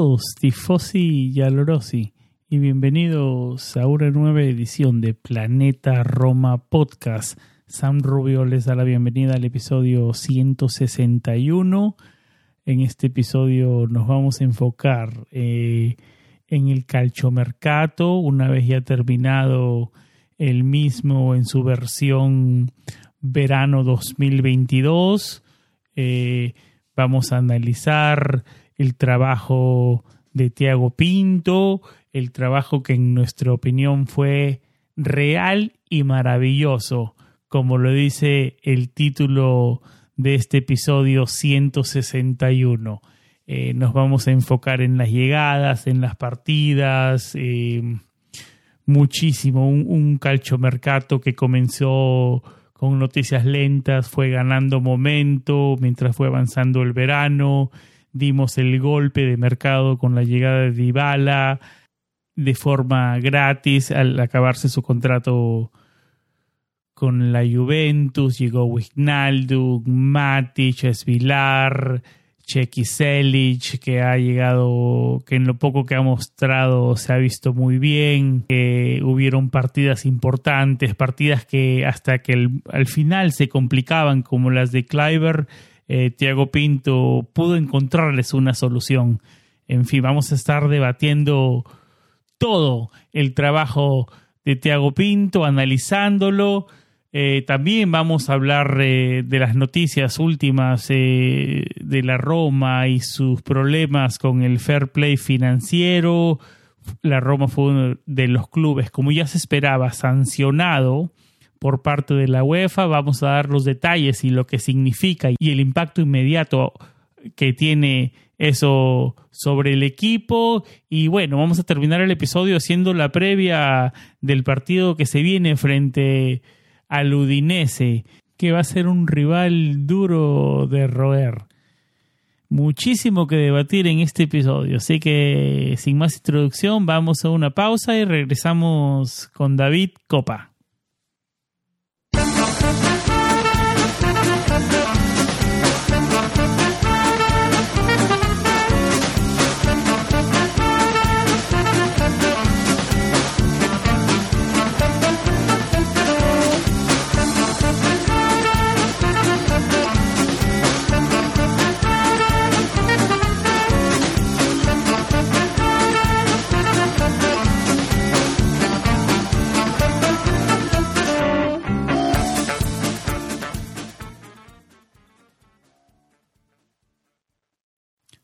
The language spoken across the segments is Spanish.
Todos, tifosi y alorosi, y bienvenidos a una nueva edición de Planeta Roma Podcast. Sam Rubio les da la bienvenida al episodio 161. En este episodio nos vamos a enfocar eh, en el calchomercato, una vez ya terminado el mismo en su versión verano 2022. Eh, vamos a analizar el trabajo de Tiago Pinto, el trabajo que en nuestra opinión fue real y maravilloso, como lo dice el título de este episodio 161. Eh, nos vamos a enfocar en las llegadas, en las partidas, eh, muchísimo, un, un calchomercato que comenzó con noticias lentas, fue ganando momento mientras fue avanzando el verano, dimos el golpe de mercado con la llegada de Dybala de forma gratis al acabarse su contrato con la Juventus, llegó Wijnaldum, Matic, Esvilar, Chequi Selic, que ha llegado, que en lo poco que ha mostrado se ha visto muy bien, hubieron partidas importantes, partidas que hasta que al final se complicaban, como las de Kleiber, eh, Tiago Pinto pudo encontrarles una solución. En fin, vamos a estar debatiendo todo el trabajo de Tiago Pinto, analizándolo. Eh, también vamos a hablar eh, de las noticias últimas de la Roma y sus problemas con el fair play financiero. La Roma fue uno de los clubes, como ya se esperaba, sancionado por parte de la UEFA. Vamos a dar los detalles y lo que significa y el impacto inmediato que tiene eso sobre el equipo. Y bueno, vamos a terminar el episodio haciendo la previa del partido que se viene frente al Udinese, que va a ser un rival duro de roer. Muchísimo que debatir en este episodio, así que sin más introducción vamos a una pausa y regresamos con David Copa.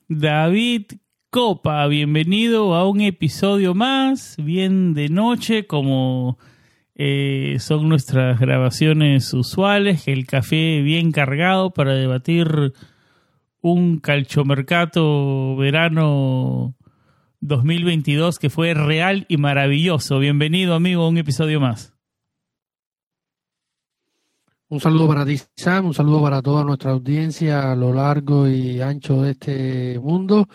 David Copa, bienvenido a un episodio más, bien de noche, como eh, son nuestras grabaciones usuales, el café bien cargado para debatir un calchomercato verano 2022 que fue real y maravilloso. Bienvenido amigo a un episodio más. Un saludo para ti, Sam, un saludo para toda nuestra audiencia a lo largo y ancho de este mundo.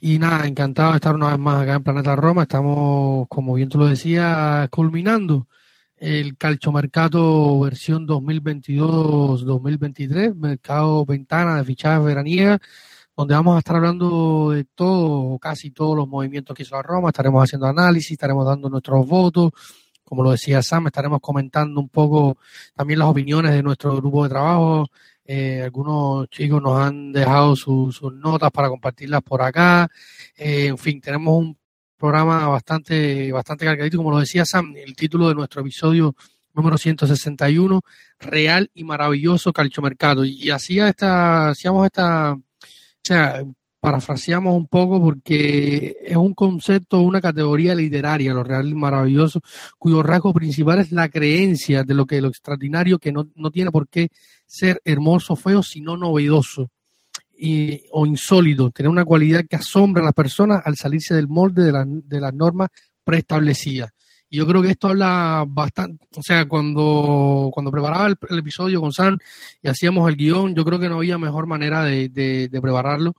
Y nada, encantado de estar una vez más acá en Planeta Roma. Estamos, como bien tú lo decías, culminando el calchomercato versión 2022-2023, mercado ventana de fichajes veraniega, donde vamos a estar hablando de todo, casi todos los movimientos que hizo la Roma. Estaremos haciendo análisis, estaremos dando nuestros votos como lo decía Sam, estaremos comentando un poco también las opiniones de nuestro grupo de trabajo Eh, algunos chicos nos han dejado sus notas para compartirlas por acá. Eh, en fin, tenemos un programa bastante, bastante cargadito, como lo decía Sam, el título de nuestro episodio número 161, Real y Maravilloso Calchomercado. Y, y hacía esta, hacíamos esta, o sea, parafraseamos un poco porque es un concepto, una categoría literaria, lo real y maravilloso, cuyo rasgo principal es la creencia de lo que lo extraordinario que no, no tiene por qué ser hermoso, feo, sino novedoso y, o insólito, tener una cualidad que asombra a las personas al salirse del molde de, la, de las normas preestablecidas. Y yo creo que esto habla bastante, o sea, cuando, cuando preparaba el, episodio con San y hacíamos el guion, yo creo que no había mejor manera de, de prepararlo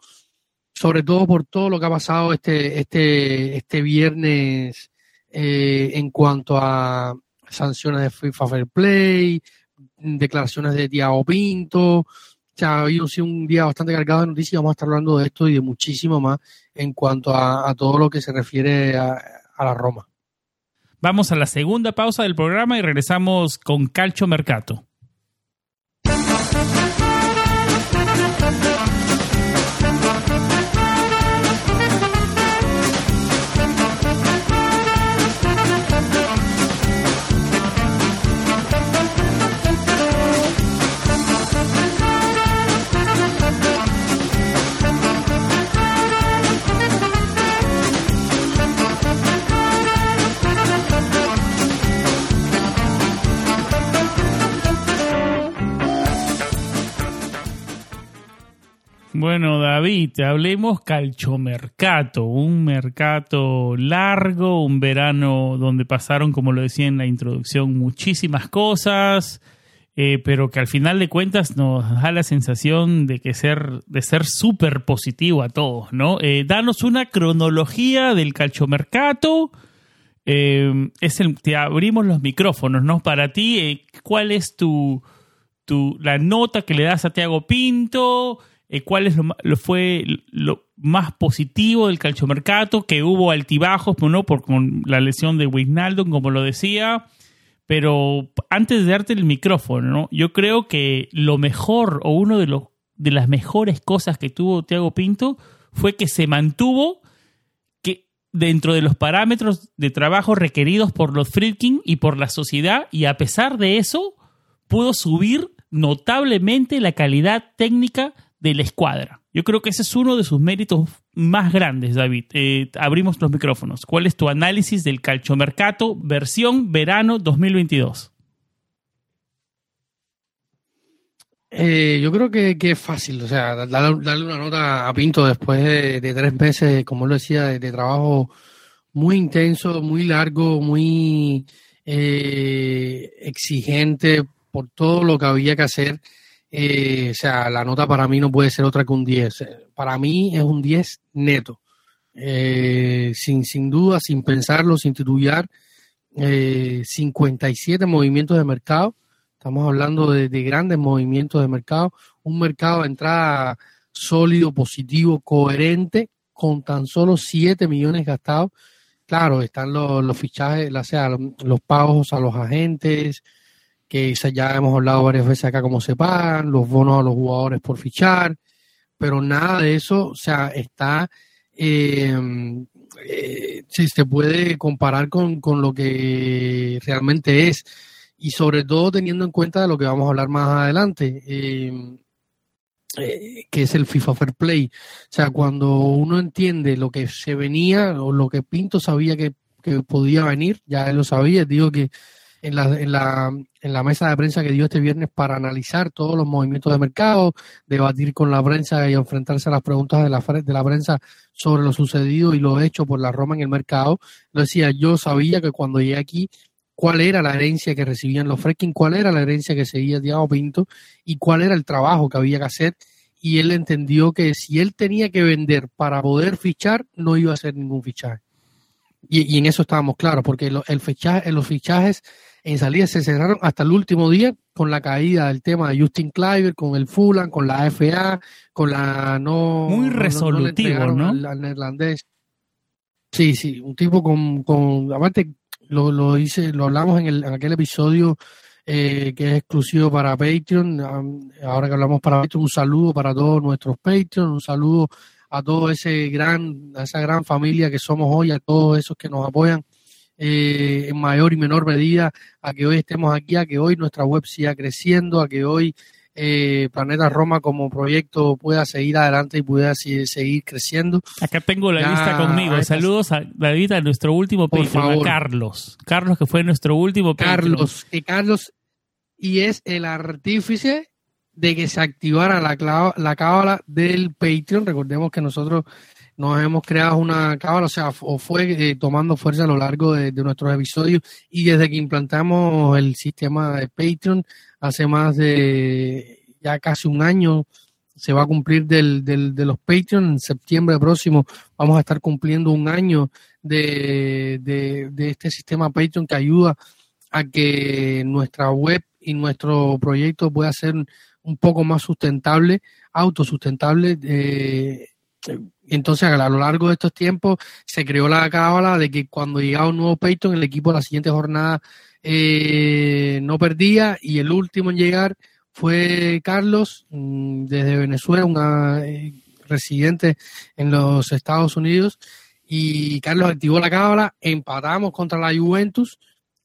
sobre todo por todo lo que ha pasado este, este, este viernes eh, en cuanto a sanciones de FIFA Fair Play, declaraciones de Tiago Pinto. O ha sido un día bastante cargado de noticias. Vamos a estar hablando de esto y de muchísimo más en cuanto a, a todo lo que se refiere a, a, la Roma. Vamos a la segunda pausa del programa y regresamos con Calcio Mercato. Bueno, David, hablemos calchomercato, un mercado largo, un verano donde pasaron, como lo decía en la introducción, muchísimas cosas, eh, pero que al final de cuentas nos da la sensación de que ser, de ser súper positivo a todos, ¿no? Eh, danos una cronología del calchomercato. Eh, es el, te abrimos los micrófonos, ¿no? Para ti, ¿cuál es tu, tu, la nota que le das a Tiago Pinto? Eh, cuál es lo, lo, fue lo más positivo del calchomercato, que hubo altibajos, ¿no? Por con la lesión de Wijnaldum, como lo decía. Pero antes de darte el micrófono, ¿no? yo creo que lo mejor o uno de, de las mejores cosas que tuvo Thiago Pinto fue que se mantuvo que dentro de los parámetros de trabajo requeridos por los Friedkin y por la sociedad y a pesar de eso pudo subir notablemente la calidad técnica de la escuadra. Yo creo que ese es uno de sus méritos más grandes, David. Eh, abrimos los micrófonos. ¿Cuál es tu análisis del calchomercato versión verano 2022? Eh, yo creo que, es fácil, o sea, darle, una nota a Pinto después de, tres meses, como lo decía, de, de, trabajo muy intenso, muy largo, muy eh, exigente por todo lo que había que hacer. Eh, o sea, la nota para mí no puede ser otra que un 10. Para mí es un 10 neto. Eh, sin, sin duda, sin pensarlo, sin titubear. Eh, 57 movimientos de mercado. Estamos hablando de, de, grandes movimientos de mercado. Un mercado de entrada sólido, positivo, coherente, con tan solo 7 millones gastados. Claro, están los, los fichajes, o sea, los pagos a los agentes, que ya hemos hablado varias veces acá cómo se pagan, los bonos a los jugadores por fichar, pero nada de eso, o sea, está, eh, eh, si se puede comparar con, con, lo que realmente es, y sobre todo teniendo en cuenta de lo que vamos a hablar más adelante, eh, que es el FIFA Fair Play. O sea, cuando uno entiende lo que se venía o lo que Pinto sabía que, que podía venir, ya él lo sabía, digo que en la, en, la, en la mesa de prensa que dio este viernes para analizar todos los movimientos de mercado, debatir con la prensa y enfrentarse a las preguntas de la, de la prensa sobre lo sucedido y lo hecho por la Roma en el mercado. Lo decía, yo sabía que cuando llegué aquí, cuál era la herencia que recibían los Freskin, cuál era la herencia que seguía Diego Pinto y cuál era el trabajo que había que hacer. Y él entendió que si él tenía que vender para poder fichar, no iba a hacer ningún fichaje. Y, y en eso estábamos claros, porque lo, el fichaje, los fichajes en salida se cerraron hasta el último día con la caída del tema de Justin Cliver, con el Fulham, con la FA, con la no... Muy resolutivo, ¿no? ¿no? Al, al, neerlandés. Sí, sí, un tipo con... con aparte, lo, lo hice, lo hablamos en, el, en aquel episodio eh, que es exclusivo para Patreon. Ahora que hablamos para Patreon, un saludo para todos nuestros Patreon, un saludo a todo ese gran, a esa gran familia que somos hoy, a todos esos que nos apoyan eh, en mayor y menor medida, a que hoy estemos aquí, a que hoy nuestra web siga creciendo, a que hoy eh, Planeta Roma como proyecto pueda seguir adelante y pueda seguir creciendo. Acá tengo la lista conmigo. Saludos a David, a nuestro último Patreon, a Carlos. Carlos, que fue nuestro último Carlos, que Carlos, y es el artífice de que se activara la, la cábala del Patreon. Recordemos que nosotros nos hemos creado una cábala, o sea, o fue eh, tomando fuerza a lo largo de, nuestros episodios y desde que implantamos el sistema de Patreon hace más de ya casi un año, se va a cumplir del, del, de los Patreon. En septiembre próximo vamos a estar cumpliendo un año de, de, de este sistema Patreon que ayuda a que nuestra web y nuestro proyecto pueda ser un poco más sustentable, autosustentable. Eh, entonces, a lo largo de estos tiempos, se creó la cábala de que cuando llegaba un nuevo Peyton, el equipo la siguiente jornada eh, no perdía y el último en llegar fue Carlos, mm, desde Venezuela, un eh, residente en los Estados Unidos. Y Carlos activó la cábala, empatamos contra la Juventus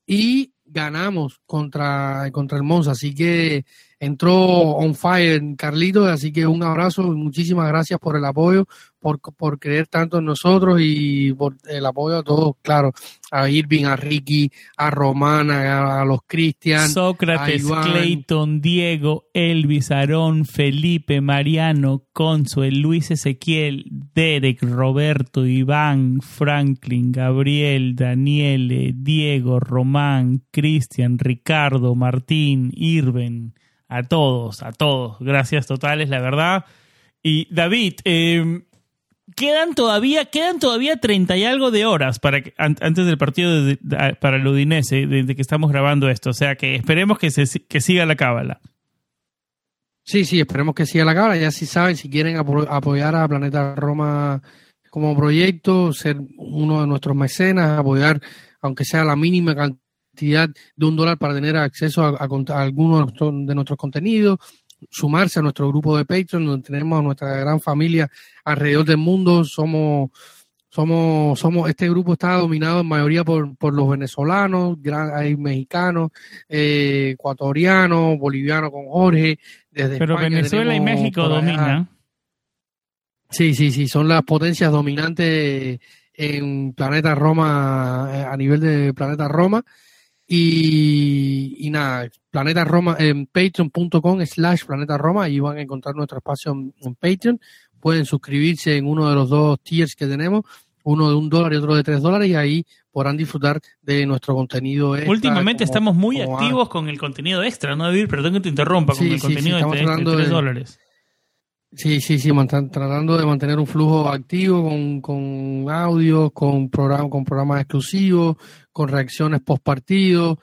y ganamos contra, contra el Monza. Así que entró on fire Carlito, así que un abrazo y muchísimas gracias por el apoyo, por, por creer tanto en nosotros y por el apoyo a todos, claro, a Irving, a Ricky, a Romana, a, los Cristian, Sócrates, Clayton, Diego, Elvis, Aarón, Felipe, Mariano, Consuel, Luis Ezequiel, Derek, Roberto, Iván, Franklin, Gabriel, Daniele, Diego, Román, Cristian, Ricardo, Martín, Irven, a todos, a todos. Gracias totales, la verdad. Y David, eh, quedan todavía, quedan todavía 30 y algo de horas para antes del partido para el Udinese, desde que estamos grabando esto. O sea que esperemos que, se, que siga la cábala. Sí, sí, esperemos que siga la cábala. Ya si saben, si quieren apoyar a Planeta Roma como proyecto, ser uno de nuestros mecenas, apoyar, aunque sea la mínima cantidad de un dólar para tener acceso a, a, algunos de nuestros contenidos, sumarse a nuestro grupo de Patreon, donde tenemos a nuestra gran familia alrededor del mundo. Somos, somos, somos, este grupo está dominado en mayoría por, por los venezolanos, hay mexicanos, eh, ecuatorianos, bolivianos con Jorge. Desde Pero Venezuela y México dominan. Sí, sí, sí, son las potencias dominantes en Planeta Roma, eh, a nivel de Planeta Roma. Y, nada, Planeta Roma en patreon.com slash Planeta Roma, ahí van a encontrar nuestro espacio en, Patreon. Pueden suscribirse en uno de los dos tiers que tenemos, uno de un dólar y otro de tres dólares, y ahí podrán disfrutar de nuestro contenido extra. Últimamente estamos muy activos con el contenido extra, ¿no, David? Perdón que te interrumpa, con el contenido de, tres dólares. Sí, sí, sí, tratando de mantener un flujo activo con, con audio, con, programa, con programas exclusivos, con reacciones post partido,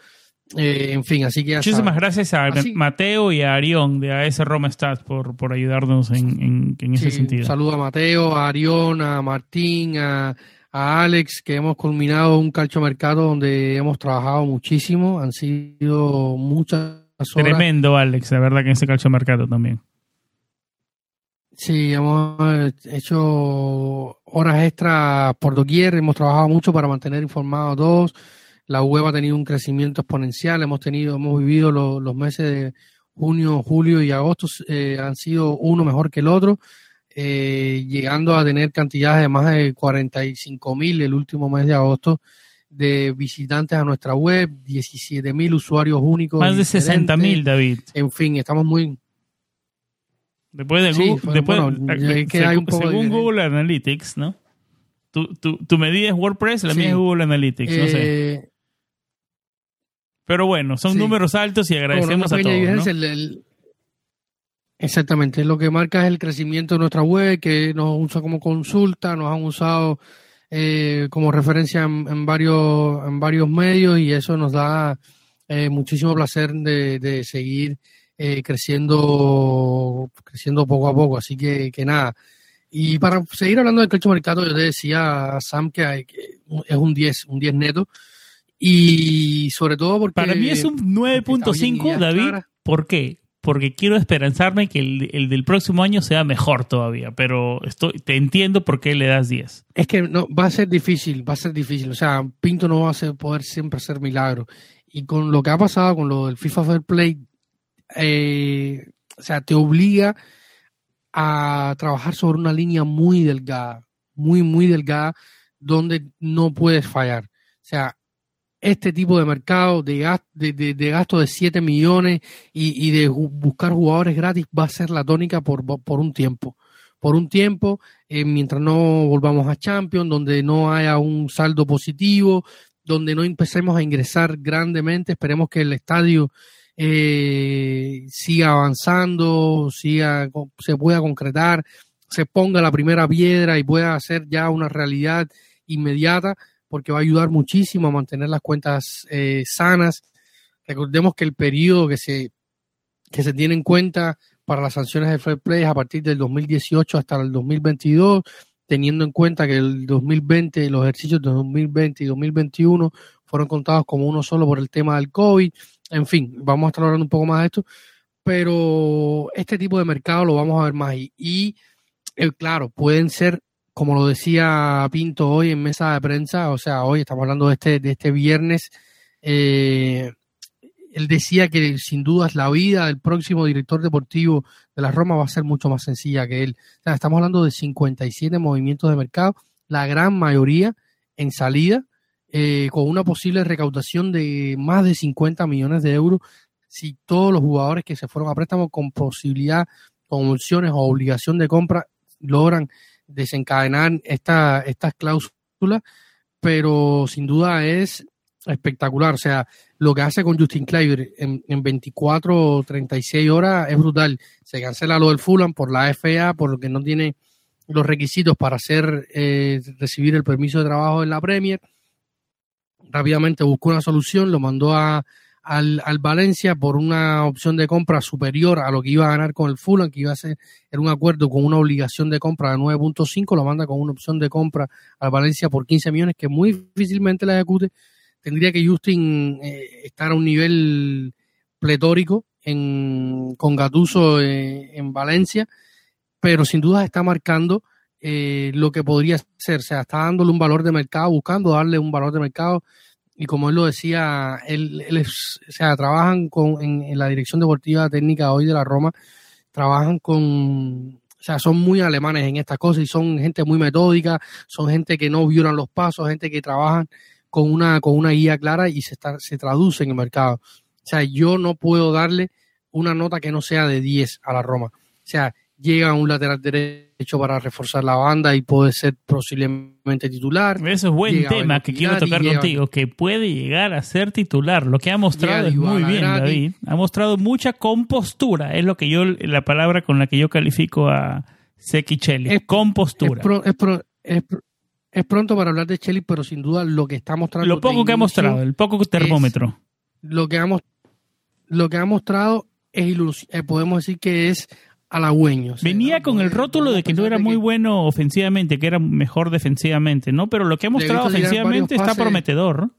eh, en fin, así que... Muchísimas gracias a Mateo y a Arión de AS Roma por, por ayudarnos en, en, ese sentido. Un saludo a Mateo, a Arión, a Martín, a, a Alex, que hemos culminado un calcio mercado donde hemos trabajado muchísimo, han sido muchas horas. Tremendo, Alex, la verdad que en ese calcio mercado también. Sí, hemos hecho horas extras por doquier, hemos trabajado mucho para mantener informados todos. La web ha tenido un crecimiento exponencial, hemos tenido, hemos vivido los meses de junio, julio y agosto eh, han sido uno mejor que el otro, eh, llegando a tener cantidades de más de 45 mil el último mes de agosto de visitantes a nuestra web, 17 mil usuarios únicos. Más de 60 mil, David. En fin, estamos muy, Después de Google, después, según, Google Analytics, ¿no? Tu, tu, tu, medida es WordPress, la mía es Google Analytics, no sé. Eh, Pero bueno, son números altos y agradecemos a todos. exactamente, lo que marca es el crecimiento de nuestra web, que nos usa como consulta, nos han usado eh, como referencia en, varios, en varios medios y eso nos da eh, muchísimo placer de, de seguir eh, creciendo, creciendo poco a poco. Así que, que nada. Y para seguir hablando del calcio mercado, yo te decía a Sam que, es un 10, un 10 neto. Y sobre todo porque... Para mí es un 9.5, David. ¿Por qué? Porque quiero esperanzarme que el, del próximo año sea mejor todavía, pero estoy, te entiendo por qué le das 10. Es que no, va a ser difícil, va a ser difícil. O sea, Pinto no va a poder siempre hacer milagros. Y con lo que ha pasado con lo del FIFA Fair Play, eh, o sea, te obliga a trabajar sobre una línea muy delgada, muy, muy delgada, donde no puedes fallar. O sea, este tipo de mercado de, gasto de, de, gasto de 7 millones y, de buscar jugadores gratis va a ser la tónica por, por un tiempo. Por un tiempo, eh, mientras no volvamos a Champions, donde no haya un saldo positivo, donde no empecemos a ingresar grandemente, esperemos que el estadio eh, siga avanzando, siga, se pueda concretar, se ponga la primera piedra y pueda ser ya una realidad inmediata, porque va a ayudar muchísimo a mantener las cuentas eh, sanas. Recordemos que el periodo que se, que se tiene en cuenta para las sanciones de fair play es a partir del 2018 hasta el 2022, teniendo en cuenta que el 2020, los ejercicios de 2020 y 2021 fueron contados como uno solo por el tema del COVID. En fin, vamos a estar hablando un poco más de esto, pero este tipo de mercado lo vamos a ver más y, eh, claro, pueden ser, como lo decía Pinto hoy en mesa de prensa, o sea, hoy estamos hablando de este, de este viernes, eh, él decía que sin dudas la vida del próximo director deportivo de la Roma va a ser mucho más sencilla que él. O sea, estamos hablando de 57 movimientos de mercado, la gran mayoría en salida, eh, con una posible recaudación de más de 50 millones de euros si todos los jugadores que se fueron a préstamo con posibilidad, con opciones o obligación de compra logran desencadenar esta, estas cláusulas, pero sin duda es espectacular. O sea, lo que hace con Justin Kleiber en, en 24 o 36 horas es brutal. Se cancela lo del Fulham por la FA, por lo que no tiene los requisitos para hacer eh, recibir el permiso de trabajo en la Premier rápidamente buscó una solución, lo mandó a, al, al, Valencia por una opción de compra superior a lo que iba a ganar con el Fulham, que iba a ser un acuerdo con una obligación de compra de 9.5, lo manda con una opción de compra al Valencia por 15 millones, que muy difícilmente la ejecute. Tendría que Justin eh, estar a un nivel pletórico en, con Gatuso eh, en Valencia, pero sin duda está marcando eh, lo que podría ser. O sea, está dándole un valor de mercado, buscando darle un valor de mercado. Y como él lo decía, él, o sea, trabajan con, en, la dirección deportiva técnica hoy de la Roma, trabajan con, o sea, son muy alemanes en estas cosas y son gente muy metódica, son gente que no violan los pasos, gente que trabajan con una, con una guía clara y se, está, se traduce en el mercado. O sea, yo no puedo darle una nota que no sea de 10 a la Roma. O sea, llega un lateral derecho para reforzar la banda y puede ser posiblemente titular. Eso es buen tema que quiero tocar contigo, que puede llegar a ser titular. Lo que ha mostrado es muy bien, David. Ha mostrado mucha compostura, es lo que yo, la palabra con la que yo califico a Sekichelli, es, compostura. Es, pronto para hablar de Chelly, pero sin duda lo que está mostrando. Lo poco que ha mostrado, el poco termómetro. Lo que, ha, lo que ha mostrado es eh, podemos decir que es halagüeño. Venía con el rótulo de que no era muy bueno ofensivamente, que era mejor defensivamente, ¿no? Pero lo que ha mostrado ofensivamente está prometedor. O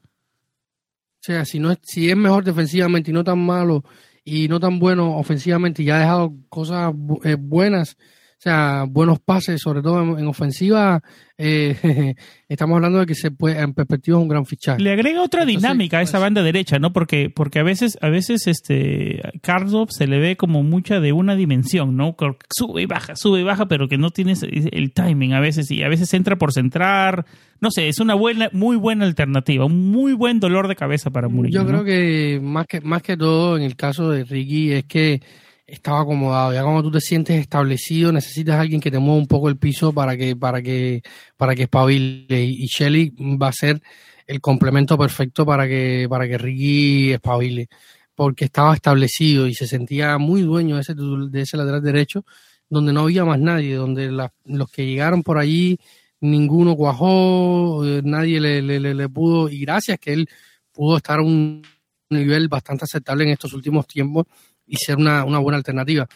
sea, si, no es, si es mejor defensivamente y no tan malo y no tan bueno ofensivamente y ha dejado cosas eh, buenas o sea, buenos pases, sobre todo en, ofensiva. Eh, estamos hablando de que se puede, en perspectiva es un gran fichaje. Le agrega otra dinámica a esa pues, banda derecha, ¿no? Porque, porque a veces, a veces este Karsdorp se le ve como mucha de una dimensión, ¿no? Sube y baja, sube y baja, pero que no tienes el timing a veces, y a veces entra por centrar. No sé, es una buena, muy buena alternativa, un muy buen dolor de cabeza para Murillo. Yo creo que más que, más que todo en el caso de Ricky es que estaba acomodado. Ya cuando tú te sientes establecido, necesitas a alguien que te mueva un poco el piso para que, para que, para que espabile. Y Shelly va a ser el complemento perfecto para que, para que Ricky espabile. Porque estaba establecido y se sentía muy dueño de ese, de ese lateral derecho, donde no había más nadie, donde los que llegaron por allí, ninguno cuajó, eh, nadie le, le, le pudo, y gracias que él pudo estar a un nivel bastante aceptable en estos últimos tiempos y ser una, buena alternativa.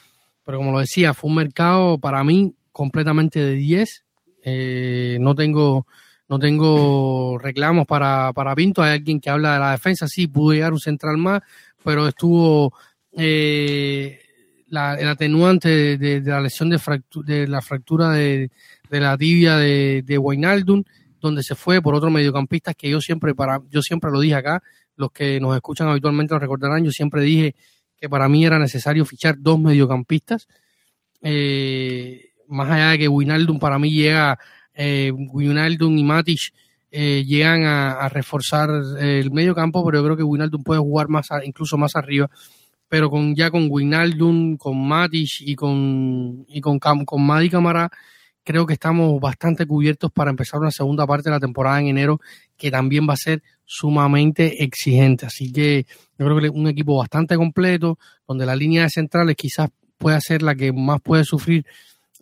Pero como lo decía, fue un mercado para mí completamente de 10. Eh, no tengo no tengo reclamos para, para Pinto. Hay alguien que habla de la defensa, sí, pudo llegar un central más, pero estuvo eh, la, el atenuante de, la lesión de, de la fractura de, la tibia de, de donde se fue por otro mediocampista que yo siempre, para, yo siempre lo dije acá, los que nos escuchan habitualmente lo recordarán, yo siempre dije que para mí era necesario fichar dos mediocampistas. Eh, más allá de que Wijnaldum para mí llega eh, y Matic eh, llegan a, reforzar el medio campo, pero yo creo que Wijnaldum puede jugar más incluso más arriba. Pero con ya con Wijnaldum, con Matic y con y con, con Madi Camara, creo que estamos bastante cubiertos para empezar una segunda parte de la temporada en enero, que también va a ser sumamente exigente. Así que yo creo que un equipo bastante completo, donde la línea de centrales quizás pueda ser la que más puede sufrir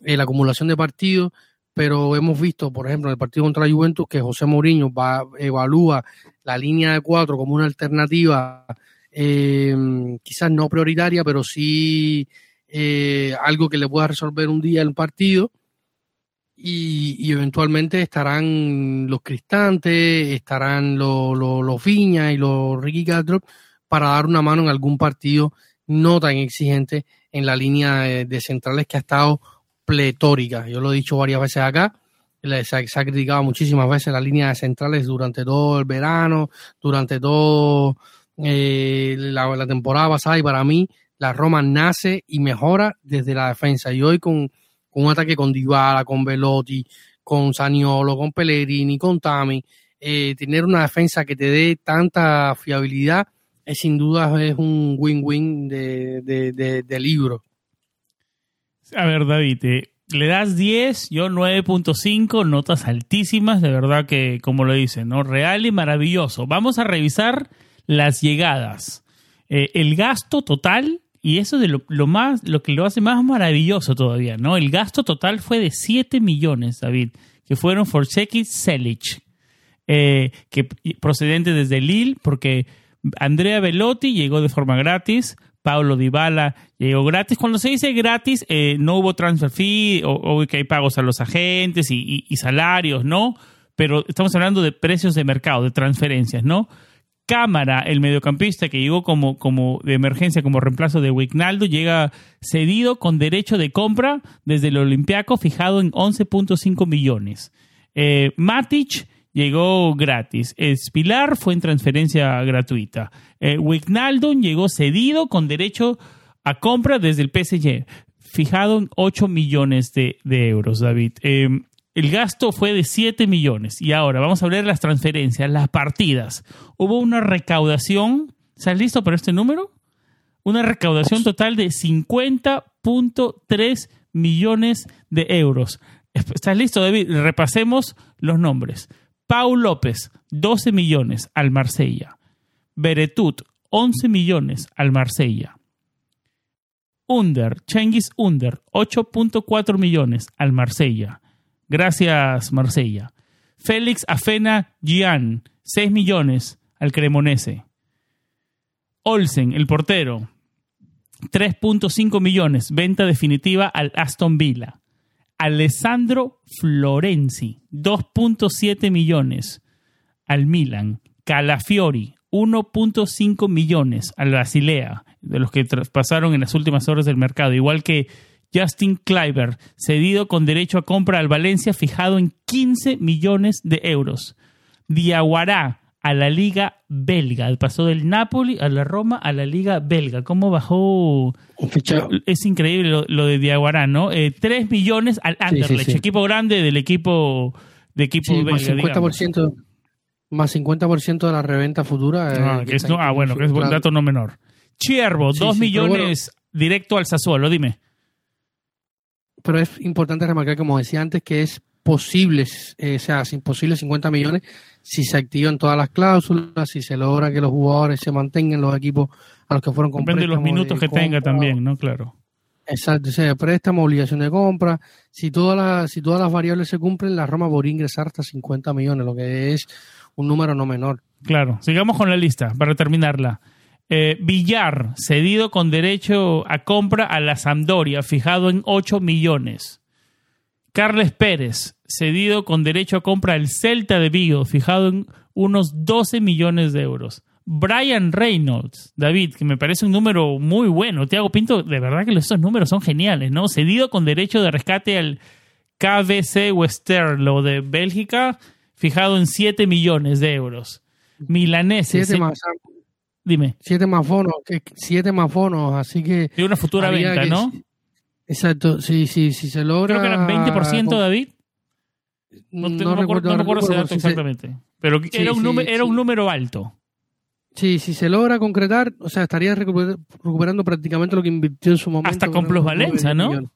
eh, la acumulación de partidos, pero hemos visto, por ejemplo, en el partido contra la Juventus, que José Mourinho va, evalúa la línea de cuatro como una alternativa, eh, quizás no prioritaria, pero sí eh, algo que le pueda resolver un día el partido. Y, eventualmente estarán los Cristantes, estarán los, los, y los Ricky Castro para dar una mano en algún partido no tan exigente en la línea de centrales que ha estado pletórica. Yo lo he dicho varias veces acá. Se ha, criticado muchísimas veces la línea de centrales durante todo el verano, durante todo eh, la, temporada pasada y para mí la Roma nace y mejora desde la defensa. Y hoy con, un ataque con Dybala, con Velotti, con Saniolo, con Pellegrini, con Tami, eh, tener una defensa que te dé tanta fiabilidad es sin duda es un win-win de, de libro. A ver, David, eh, le das 10, yo 9.5, notas altísimas, de verdad que, como lo dicen, ¿no? Real y maravilloso. Vamos a revisar las llegadas. Eh, el gasto total, y eso de lo, más, lo que lo hace más maravilloso todavía, ¿no? El gasto total fue de 7 millones, David, que fueron for Selic, eh, que procedente desde Lille, porque Andrea Velotti llegó de forma gratis, Paulo Dybala llegó gratis. Cuando se dice gratis, eh, no hubo transfer fee o, que hay pagos a los agentes y, salarios, ¿no? Pero estamos hablando de precios de mercado, de transferencias, ¿no? Cámara, el mediocampista que llegó como, como de emergencia, como reemplazo de Wignaldo, llega cedido con derecho de compra desde el Olympiaco, fijado en 11.5 millones. Eh, Matic llegó gratis. Espilar fue en transferencia gratuita. Eh, llegó cedido con derecho a compra desde el PSG, fijado en 8 millones de, euros, David. Em, el gasto fue de 7 millones. Y ahora vamos a hablar de las transferencias, las partidas. Hubo una recaudación. ¿Estás listo para este número? Una recaudación total de 50.3 millones de euros. ¿Estás listo, David? Repasemos los nombres. Paul López, 12 millones al Marsella. Beretut, 11 millones al Marsella. Under, Chengis Under, 8.4 millones al Marsella. Gracias, Marsella. Félix Afena Gian, 6 millones al Cremonese. Olsen, el portero, 3.5 millones, venta definitiva al Aston Villa. Alessandro Florenzi, 2.7 millones al Milan. Calafiori, 1.5 millones al Basilea, de los que traspasaron en las últimas horas del mercado. Igual que Justin Kleiber, cedido con derecho a compra al Valencia, fijado en 15 millones de euros. Diaguará, a la liga belga. Pasó del Napoli a la Roma a la liga belga. ¿Cómo bajó? Es increíble lo, de Diaguará, ¿no? Eh, 3 millones al Anderlecht, equipo grande del equipo de equipo belga. Más 50%, más 50% de la reventa futura. Eh, ah, es, ah, bueno, que es un dato no menor. Chiervo, 2 millones directo al Sassuolo, dime. Pero es importante remarcar, como decía antes, que es posibles, eh, o sea, posibles 50 millones si se activan todas las cláusulas, si se logra que los jugadores se mantengan los equipos a los que fueron comprados. Depende de los minutos que tenga también, ¿no? Claro. Exacto, o sea, préstamo, obligación de compra. Si todas las, si todas las variables se cumplen, la Roma podría ingresar hasta 50 millones, lo que es un número no menor. Claro, sigamos con la lista para terminarla. Eh, Villar, cedido con derecho a compra a la Sampdoria, fijado en 8 millones. Carles Pérez, cedido con derecho a compra al Celta de Vigo, fijado en unos 12 millones de euros. Brian Reynolds, David, que me parece un número muy bueno. Tiago Pinto, de verdad que esos números son geniales, ¿no? Cedido con derecho de rescate al KBC Westerlo de Bélgica, fijado en 7 millones de euros. Milaneses. Siete más, Dime. siete más bonos, que- siete más bonos, así que... De una futura venta, que- ¿no? Exacto, sí, sí, si se logra... Creo que eran 20%, con- David. No, te- no recuerdo, no recuerdo ese dato si se- exactamente. Pero Sí, era, un sí, número, era sí. un número alto. Sí, si se logra concretar, o sea, estaría recuper- recuperando prácticamente lo que invirtió en su momento. Hasta con plusvalencia, ¿no? millones.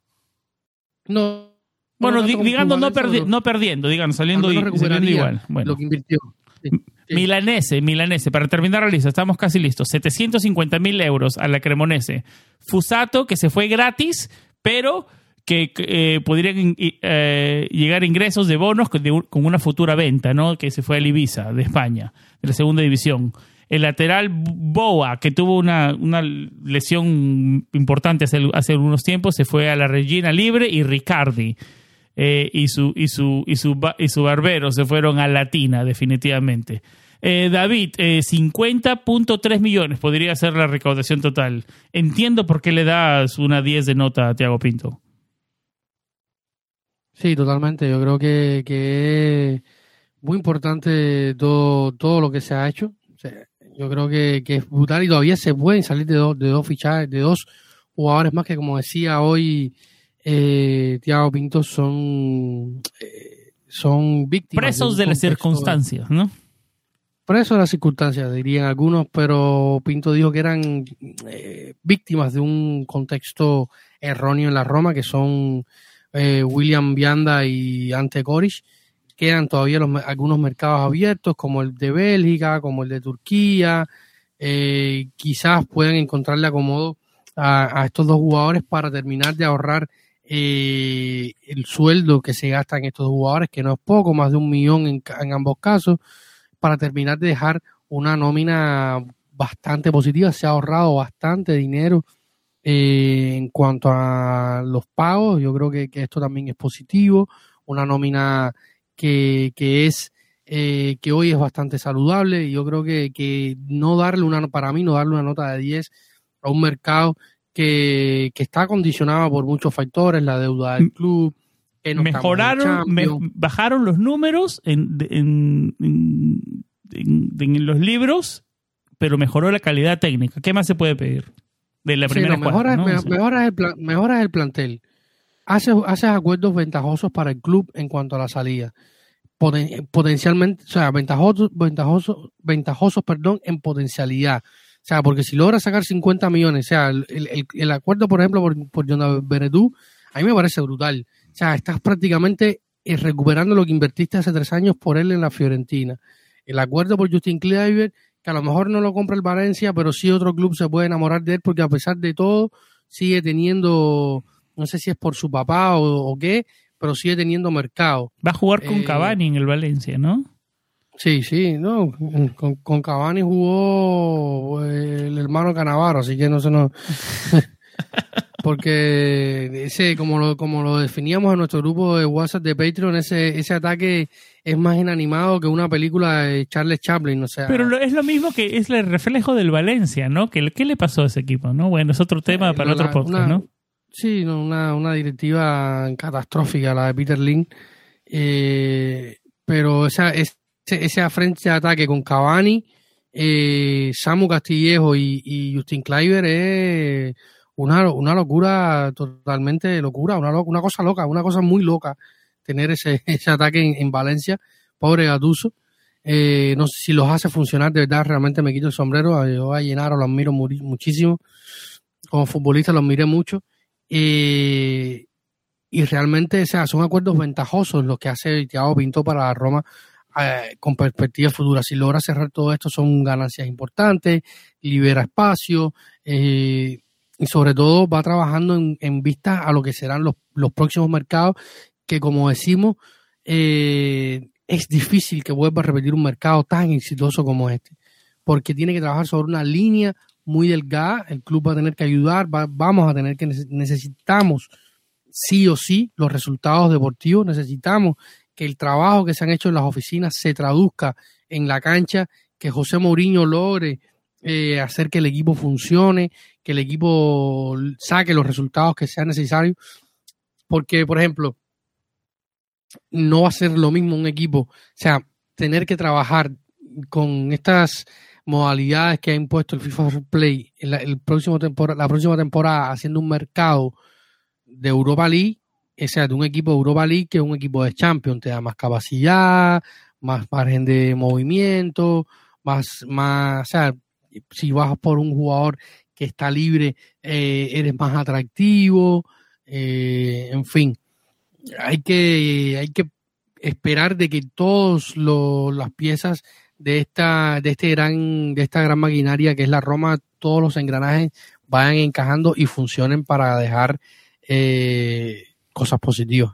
No. Bueno, digamos no, perdi- no perdiendo, digamos, saliendo, saliendo recuperaría igual. Bueno. Lo que invirtió. Sí, sí. Milanese, Milanese, para terminar la lista, estamos casi listos. 750 mil euros a la Cremonese. Fusato, que se fue gratis, pero que eh, podrían eh, llegar ingresos de bonos con, una futura venta, ¿no? Que se fue al Ibiza, de España, de la segunda división. El lateral Boa, que tuvo una, una lesión importante hace, hace algunos tiempos, se fue a la Regina Libre y Ricardi eh, y, su, y, su, y, su, y su barbero se fueron a Latina, definitivamente. Eh, David, eh, 50.3 millones podría ser la recaudación total. Entiendo por qué le das una 10 de nota a Tiago Pinto. Sí, totalmente. Yo creo que, que es muy importante todo, todo lo que se ha hecho. Yo creo que, es brutal y todavía se pueden salir de dos, de dos fichajes, de dos jugadores más que, como decía hoy eh, Tiago Pinto, son, eh, son víctimas. Presos de las circunstancias, ¿no? Presos de las circunstancias, dirían algunos, pero Pinto dijo que eran eh, víctimas de un contexto erróneo en la Roma, que son eh, William Vianda y Ante Koric. Quedan todavía los, algunos mercados abiertos, como el de Bélgica, como el de Turquía. Eh, quizás puedan encontrarle acomodo a, a estos dos jugadores para terminar de ahorrar eh, el sueldo que se gasta en estos jugadores, que no es poco, más de un millón en, ambos casos para terminar de dejar una nómina bastante positiva. Se ha ahorrado bastante dinero eh, en cuanto a los pagos. Yo creo que, que esto también es positivo. Una nómina que, que es eh, que hoy es bastante saludable. Y yo creo que, que no darle una, para mí, no darle una nota de 10 a un mercado que, que está condicionado por muchos factores, la deuda del club. que no Mejoraron, me- bajaron los números en, en, en- en- en los libros, pero mejoró la calidad técnica. ¿Qué más se puede pedir? De la Sí, primera no, mejoras, escuadra, ¿no? me- Sí. mejoras el, plan- mejoras el plantel. Haces, haces acuerdos ventajosos para el club en cuanto a la salida. Poten- potencialmente, o sea, ventajosos, ventajosos, ventajosos, perdón, en potencialidad. O sea, porque si logras sacar 50 millones, o sea, el, el- el acuerdo, por ejemplo, por, por Jonathan Benedú, a mí me parece brutal. O sea, estás prácticamente eh, recuperando lo que invertiste hace tres años por él en la Fiorentina. El acuerdo por Justin Kluivert, que a lo mejor no lo compra el Valencia, pero sí otro club se puede enamorar de él porque a pesar de todo sigue teniendo, no sé si es por su papá o, o qué, pero sigue teniendo mercado. Va a jugar con Eh, Cavani en el Valencia, ¿no? Sí, sí, no, con, con Cavani jugó eh, el hermano Canavaro, así que no se nos... Porque ese, como lo, como lo definíamos en nuestro grupo de WhatsApp de Patreon, ese, ese ataque es más inanimado que una película de Charles Chaplin, o sea... Pero lo- es lo mismo que es el reflejo del Valencia, ¿no? ¿Qué, qué le pasó a ese equipo, no? Bueno, es otro tema Eh, para la- otro podcast, una- ¿no? Sí, no, una, una directiva catastrófica, la de Peter Lin. Eh, pero esa, ese, ese frente de ataque con Cavani, eh, Samu Castillejo y, Justin Kleiber es una, una locura, totalmente locura, una, lo- una cosa loca, una cosa muy loca tener ese, ese ataque en, en Valencia. Pobre Gatuso. Eh, no sé si los hace funcionar, de verdad, realmente me quito el sombrero. Yo a Llenaro los admiro muchísimo. Como futbolista los miré mucho. Eh, y realmente o sea, son acuerdos ventajosos los que hace Thiago Pinto para la Roma eh, con perspectiva futura. Si logra cerrar todo esto son ganancias importantes, libera espacio eh, y sobre todo va trabajando en, en vista a lo que serán los, los próximos mercados que como decimos eh, es difícil que vuelva a repetir un mercado tan exitoso como este porque tiene que trabajar sobre una línea muy delgada, el club va a tener que ayudar, va- vamos a tener que nece- necesitamos sí o sí los resultados deportivos, necesitamos que el trabajo que se han hecho en las oficinas se traduzca en la cancha, que José Mourinho logre eh, hacer que el equipo funcione, que el equipo saque los resultados que sean necesarios. Porque, por ejemplo, no va a ser lo mismo un equipo, o sea, tener que trabajar con estas modalidades que ha impuesto el FIFA Play en la, el próximo la próxima temporada haciendo un mercado de Europa League, o sea, de un equipo de Europa League que un equipo de Champions, te da más capacidad, más margen de movimiento, más, más, o sea, si vas por un jugador que está libre, eh, eres más atractivo, eh, en fin, hay que, hay que esperar de que todas las piezas de esta, de este gran, de esta gran maquinaria que es la Roma, todos los engranajes vayan encajando y funcionen para dejar eh, cosas positivas.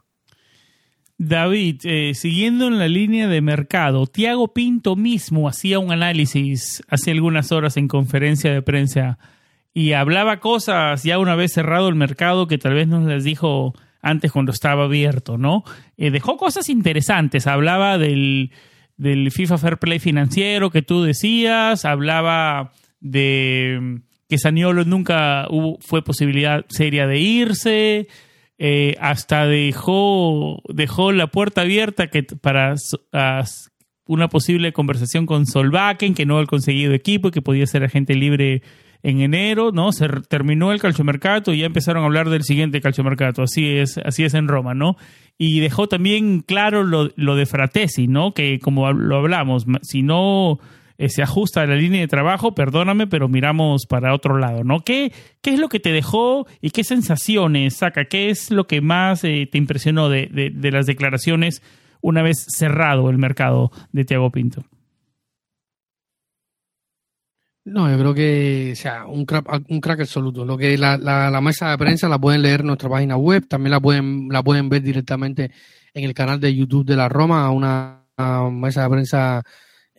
David, eh, siguiendo en la línea de mercado, Tiago Pinto mismo hacía un análisis hace algunas horas en conferencia de prensa y hablaba cosas ya una vez cerrado el mercado que tal vez nos les dijo antes cuando estaba abierto, ¿no? Eh, dejó cosas interesantes, hablaba del, del FIFA Fair Play financiero que tú decías, hablaba de que Saniolo nunca hubo, fue posibilidad seria de irse, eh, hasta dejó, dejó la puerta abierta que, para una posible conversación con Solvaken, que no ha conseguido equipo y que podía ser agente libre en enero, ¿no? Se terminó el calciomercato y ya empezaron a hablar del siguiente calciomercato. Así es, así es en Roma, ¿no? Y dejó también claro lo, lo de Fratesi, ¿no? Que como lo hablamos, si no eh, se ajusta a la línea de trabajo, perdóname, pero miramos para otro lado, ¿no? ¿Qué, qué es lo que te dejó y qué sensaciones saca? ¿Qué es lo que más eh, te impresionó de, de las declaraciones una vez cerrado el mercado de Tiago Pinto? No, yo creo que, sea, un crack, un crack absoluto. Lo que la, la, mesa de prensa la pueden leer en nuestra página web, también la pueden, la pueden ver directamente en el canal de YouTube de la Roma, una, mesa de prensa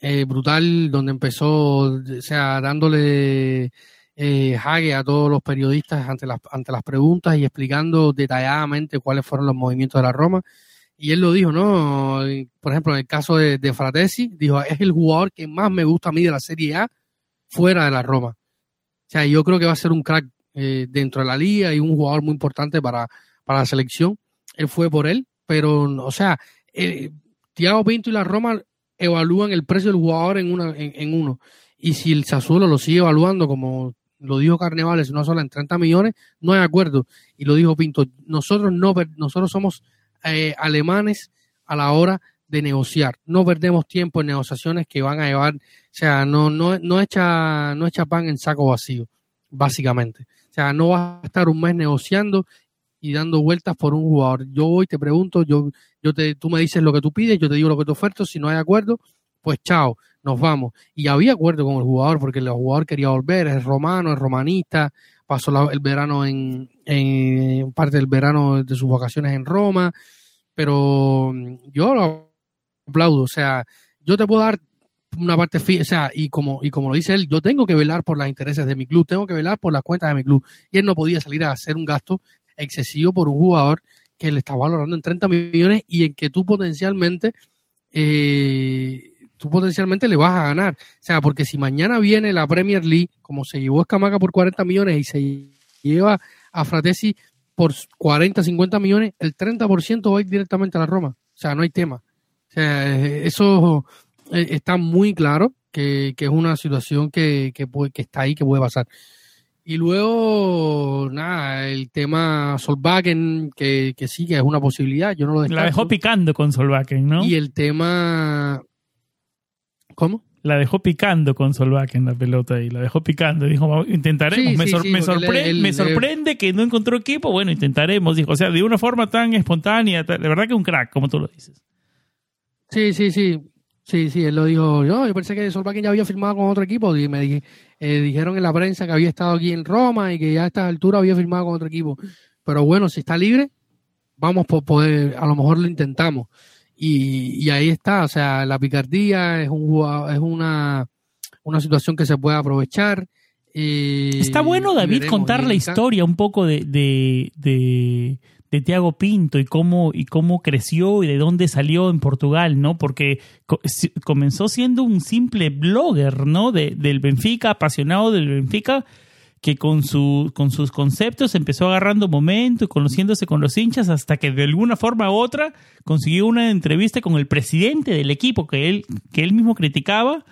eh, brutal donde empezó, o sea, dándole eh, a todos los periodistas ante las, ante las preguntas y explicando detalladamente cuáles fueron los movimientos de la Roma. Y él lo dijo, ¿no? Por ejemplo, en el caso de, de Fratesi, dijo, es el jugador que más me gusta a mí de la Serie A fuera de la Roma. O sea, yo creo que va a ser un crack eh, dentro de la liga y un jugador muy importante para, para la selección. Él fue por él, pero, o sea, eh, Thiago Pinto y la Roma evalúan el precio del jugador en, una, en, uno. Y si el Sassuolo lo sigue evaluando como lo dijo Carnevales, no solo en 30 millones, no hay acuerdo. Y lo dijo Pinto, nosotros no, nosotros somos eh, alemanes a la hora de negociar. No perdemos tiempo en negociaciones que van a llevar, o sea, no, no, no, echa, no echa pan en saco vacío, básicamente. O sea, no vas a estar un mes negociando y dando vueltas por un jugador. Yo voy, te pregunto, yo, yo te, tú me dices lo que tú pides, yo te digo lo que te oferto, si no hay acuerdo, pues chao, nos vamos. Y había acuerdo con el jugador, porque el jugador quería volver, es romano, es romanista, pasó el verano en, parte del verano de sus vacaciones en Roma, pero yo lo aplaudo. O sea, yo te puedo dar una parte o sea, y como, y como lo dice él, yo tengo que velar por los intereses de mi club, tengo que velar por las cuentas de mi club. Y él no podía salir a hacer un gasto excesivo por un jugador que le está valorando en 30 millones y en que tú potencialmente, eh, tú potencialmente le vas a ganar. O sea, porque si mañana viene la Premier League, como se llevó Escamaca por 40 millones y se lleva a Fratesi por 40, 50 millones, el 30% va a ir directamente a la Roma. O sea, no hay tema. O sea, eso eh, está muy claro que, es una situación que, que, que está ahí, que puede pasar. Y luego, nada, el tema Solvaken, que, que sí, que es una posibilidad, yo no lo La dejó picando con Solvaken, ¿no? Y el tema... ¿Cómo? La dejó picando con Solvaken la pelota y la dejó picando. Dijo, intentaremos. me, me, sorprende que no encontró equipo. Bueno, intentaremos. Dijo, o sea, de una forma tan espontánea, de verdad que un crack, como tú lo dices. Sí, sí, sí. Sí, sí, él lo dijo. Yo, yo pensé que Solvaken ya había firmado con otro equipo. Y me dije, eh, dijeron en la prensa que había estado aquí en Roma y que ya a esta altura había firmado con otro equipo. Pero bueno, si está libre, vamos por poder, a lo mejor lo intentamos. Y, y ahí está, o sea, la picardía es, un, es una, una situación que se puede aprovechar. Eh, está bueno, David, contar la historia un poco de, de, de Tiago Pinto y cómo, y cómo creció y de dónde salió en Portugal, ¿no? Porque comenzó siendo un simple blogger, ¿no? De, del Benfica, apasionado del Benfica, que con, su, con sus conceptos empezó agarrando momento y conociéndose con los hinchas hasta que de alguna forma u otra consiguió una entrevista con el presidente del equipo que él, que él mismo criticaba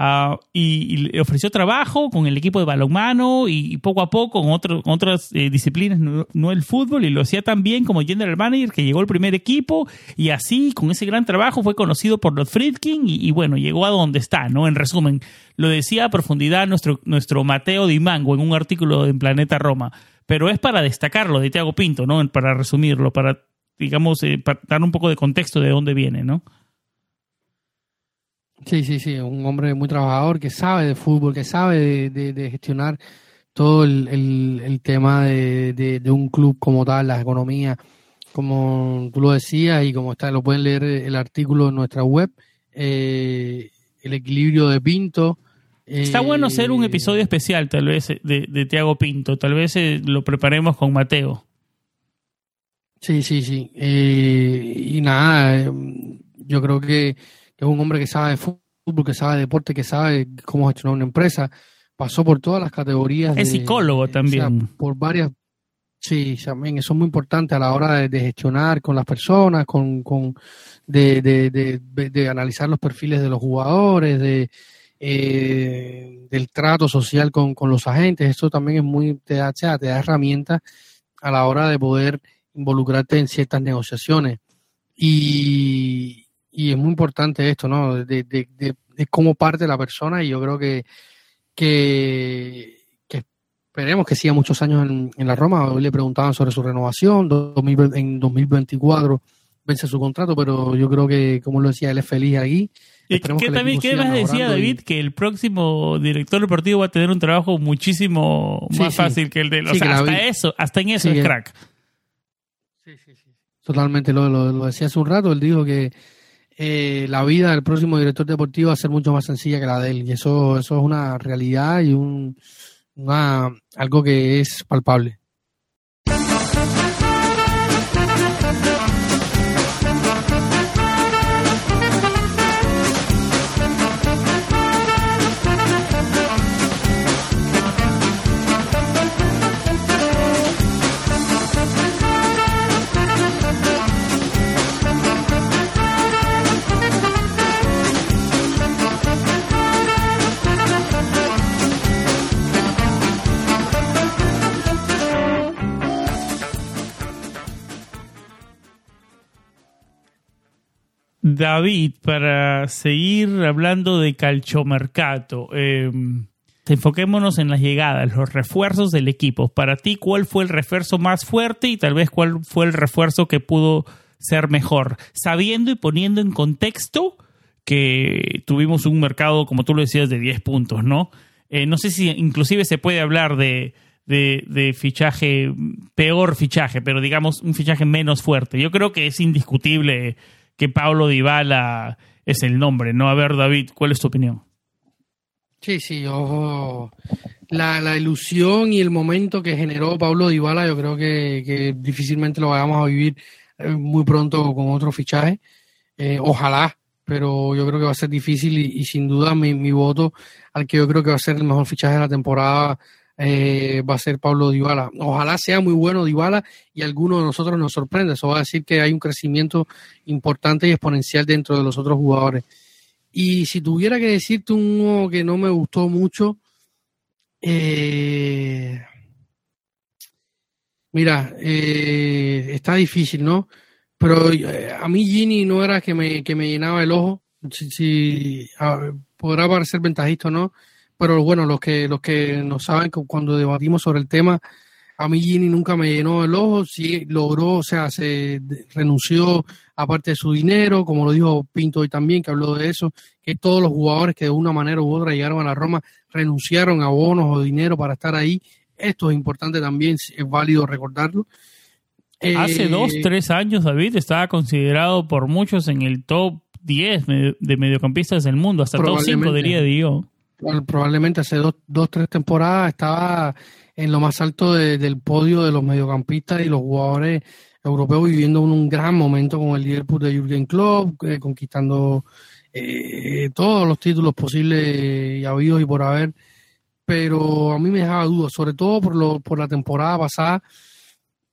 Ah, y, le ofreció trabajo con el equipo de balonmano y, poco a poco con, otras eh, disciplinas, no, el fútbol, y lo hacía tan bien como general manager que llegó al primer equipo y así, con ese gran trabajo, fue conocido por los Friedkin y, bueno, llegó a donde está, ¿no? En resumen, lo decía a profundidad nuestro, nuestro Mateo Di Mango en un artículo en Planeta Roma, pero es para destacarlo de Tiago Pinto, ¿no? Para resumirlo, para, digamos, eh, dar un poco de contexto de dónde viene, ¿no? Sí, sí, sí, un hombre muy trabajador que sabe de fútbol, que sabe de, gestionar todo el, tema de, un club como tal, la economía, como tú lo decías y como está, lo pueden leer el artículo en nuestra web, eh, el equilibrio de Pinto. Está bueno hacer un eh, episodio especial, tal vez, de, de Tiago Pinto, tal vez eh, lo preparemos con Mateo. Sí, sí, sí. y nada, yo creo que que es un hombre que sabe de fútbol, que sabe de deporte, que sabe cómo gestionar una empresa. Pasó por todas las categorías. Es psicólogo también. por varias. Sí, también eso es muy importante a la hora de, gestionar con las personas, con, con de, de, de, analizar los perfiles de los jugadores, de eh, del trato social con, con, los agentes. Eso también es muy, te da, te da herramientas a la hora de poder involucrarte en ciertas negociaciones. Y, y es muy importante esto, ¿no? De, de, de, cómo parte la persona y yo creo que, que, esperemos que siga muchos años en, en, la Roma. Hoy le preguntaban sobre su renovación, en 2024 vence su contrato, pero yo creo que, como lo decía, él es feliz aquí. ¿Qué, también, ¿qué más decía David? Que el próximo director deportivo va a tener un trabajo muchísimo más fácil que el de los. hasta eso, hasta en eso es crack. Sí, sí, sí. Totalmente, lo, lo decía hace un rato. Él dijo que eh, la vida del próximo director deportivo va a ser mucho más sencilla que la de él. Y eso, eso es una realidad y un, una, algo que es palpable. David, para seguir hablando de calchomercato, eh, enfoquémonos en las llegadas, los refuerzos del equipo. Para ti, ¿cuál fue el refuerzo más fuerte y tal vez cuál fue el refuerzo que pudo ser mejor? Sabiendo y poniendo en contexto que tuvimos un mercado, como tú lo decías, de 10 puntos, ¿no? Eh, no sé si inclusive se puede hablar de, de, de, fichaje, peor fichaje, pero digamos un fichaje menos fuerte. Yo creo que es indiscutible que Pablo Dybala es el nombre, ¿no? A ver, David, ¿cuál es tu opinión? Sí, sí, ojo. La, ilusión y el momento que generó Pablo Dybala, yo creo que, difícilmente lo vayamos a vivir eh, muy pronto con otro fichaje. Eh, ojalá, pero yo creo que va a ser difícil y, sin duda mi, mi, voto al que yo creo que va a ser el mejor fichaje de la temporada eh, va a ser Pablo Dybala. Ojalá sea muy bueno Dybala y alguno de nosotros nos sorprenda. Eso va a decir que hay un crecimiento importante y exponencial dentro de los otros jugadores. Y si tuviera que decirte uno que no me gustó mucho, eh, mira, eh, está difícil, ¿no? Pero a mí Gini no era que me, que me llenaba el ojo. Si, podrá parecer ventajista o no, pero bueno, los que, los que no saben que cuando debatimos sobre el tema, a mí Gini nunca me llenó el ojo, sí logró, o sea, se renunció a parte de su dinero, como lo dijo Pinto hoy también, que habló de eso, que todos los jugadores que de una manera u otra llegaron a la Roma renunciaron a bonos o dinero para estar ahí. Esto es importante también, es válido recordarlo. Hace eh, dos, tres años, David, estaba considerado por muchos en el top 10 de mediocampistas del mundo, hasta top 5 diría yo probablemente hace dos, dos, tres temporadas estaba en lo más alto del podio de los mediocampistas y los jugadores europeo viviendo un, gran momento con el Liverpool de Jürgen Klopp, eh, conquistando eh, todos los títulos posibles y habidos y por haber. Pero a mí me dejaba dudas, sobre todo por, lo, por la temporada pasada.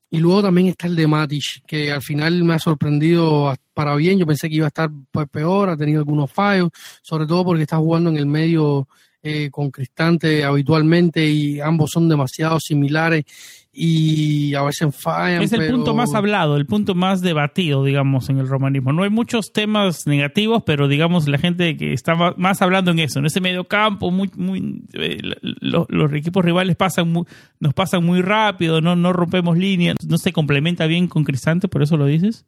Y luego también está el de Matic, que al final me ha sorprendido para bien. Yo pensé que iba a estar pues, peor, ha tenido algunos fallos, sobre todo porque está jugando en el medio eh, con Cristante habitualmente y ambos son demasiado similares y a veces fallan. Es el punto más hablado, el punto más debatido, digamos, en el romanismo. No hay muchos temas negativos, pero digamos, la gente que está más hablando en eso, en ese medio campo, muy, muy, eh, los, equipos rivales pasan nos pasan muy rápido, no, no rompemos líneas, no se complementa bien con Cristante, por eso lo dices.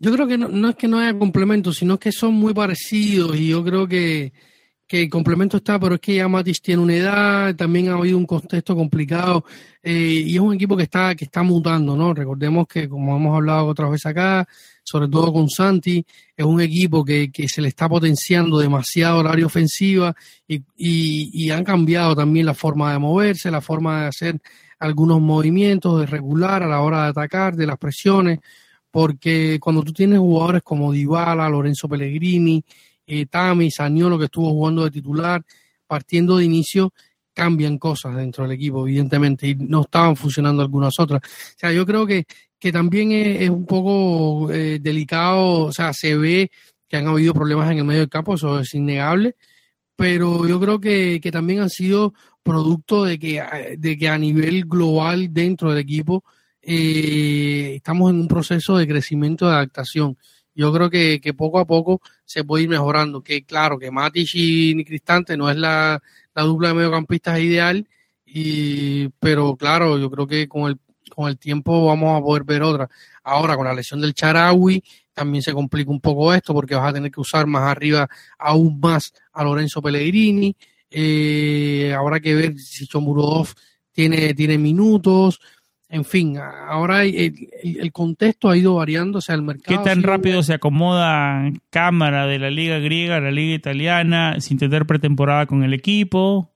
Yo creo que no, no es que no haya complementos, sino que son muy parecidos y yo creo que que el complemento está, pero es que ya Matis tiene una edad, también ha habido un contexto complicado eh, y es un equipo que está, que está mutando, ¿no? Recordemos que, como hemos hablado otras veces acá, sobre todo con Santi, es un equipo que, que se le está potenciando demasiado la área ofensiva y, han cambiado también la forma de moverse, la forma de hacer algunos movimientos, de regular a la hora de atacar, de las presiones, porque cuando tú tienes jugadores como Dybala, Lorenzo Pellegrini, eh, Tami, Saniolo, que estuvo jugando de titular, partiendo de inicio, cambian cosas dentro del equipo, evidentemente, y no estaban funcionando algunas otras. O sea, yo creo que, que también es, un poco eh, delicado, o sea, se ve que han habido problemas en el medio del campo, eso es innegable, pero yo creo que, que también han sido producto de que, de que a nivel global dentro del equipo eh, estamos en un proceso de crecimiento de adaptación yo creo que, poco a poco se puede ir mejorando. Que claro, que Matic y Cristante no es la, dupla de mediocampistas ideal, y, pero claro, yo creo que con el, con el tiempo vamos a poder ver otra. Ahora, con la lesión del Charawi, también se complica un poco esto, porque vas a tener que usar más arriba aún más a Lorenzo Pellegrini. Eh, habrá que ver si Chomurodov tiene, tiene minutos. En fin, ahora el, contexto ha ido variando, o sea, el mercado... ¿Qué tan rápido se acomoda cámara de la liga griega a la liga italiana sin tener pretemporada con el equipo?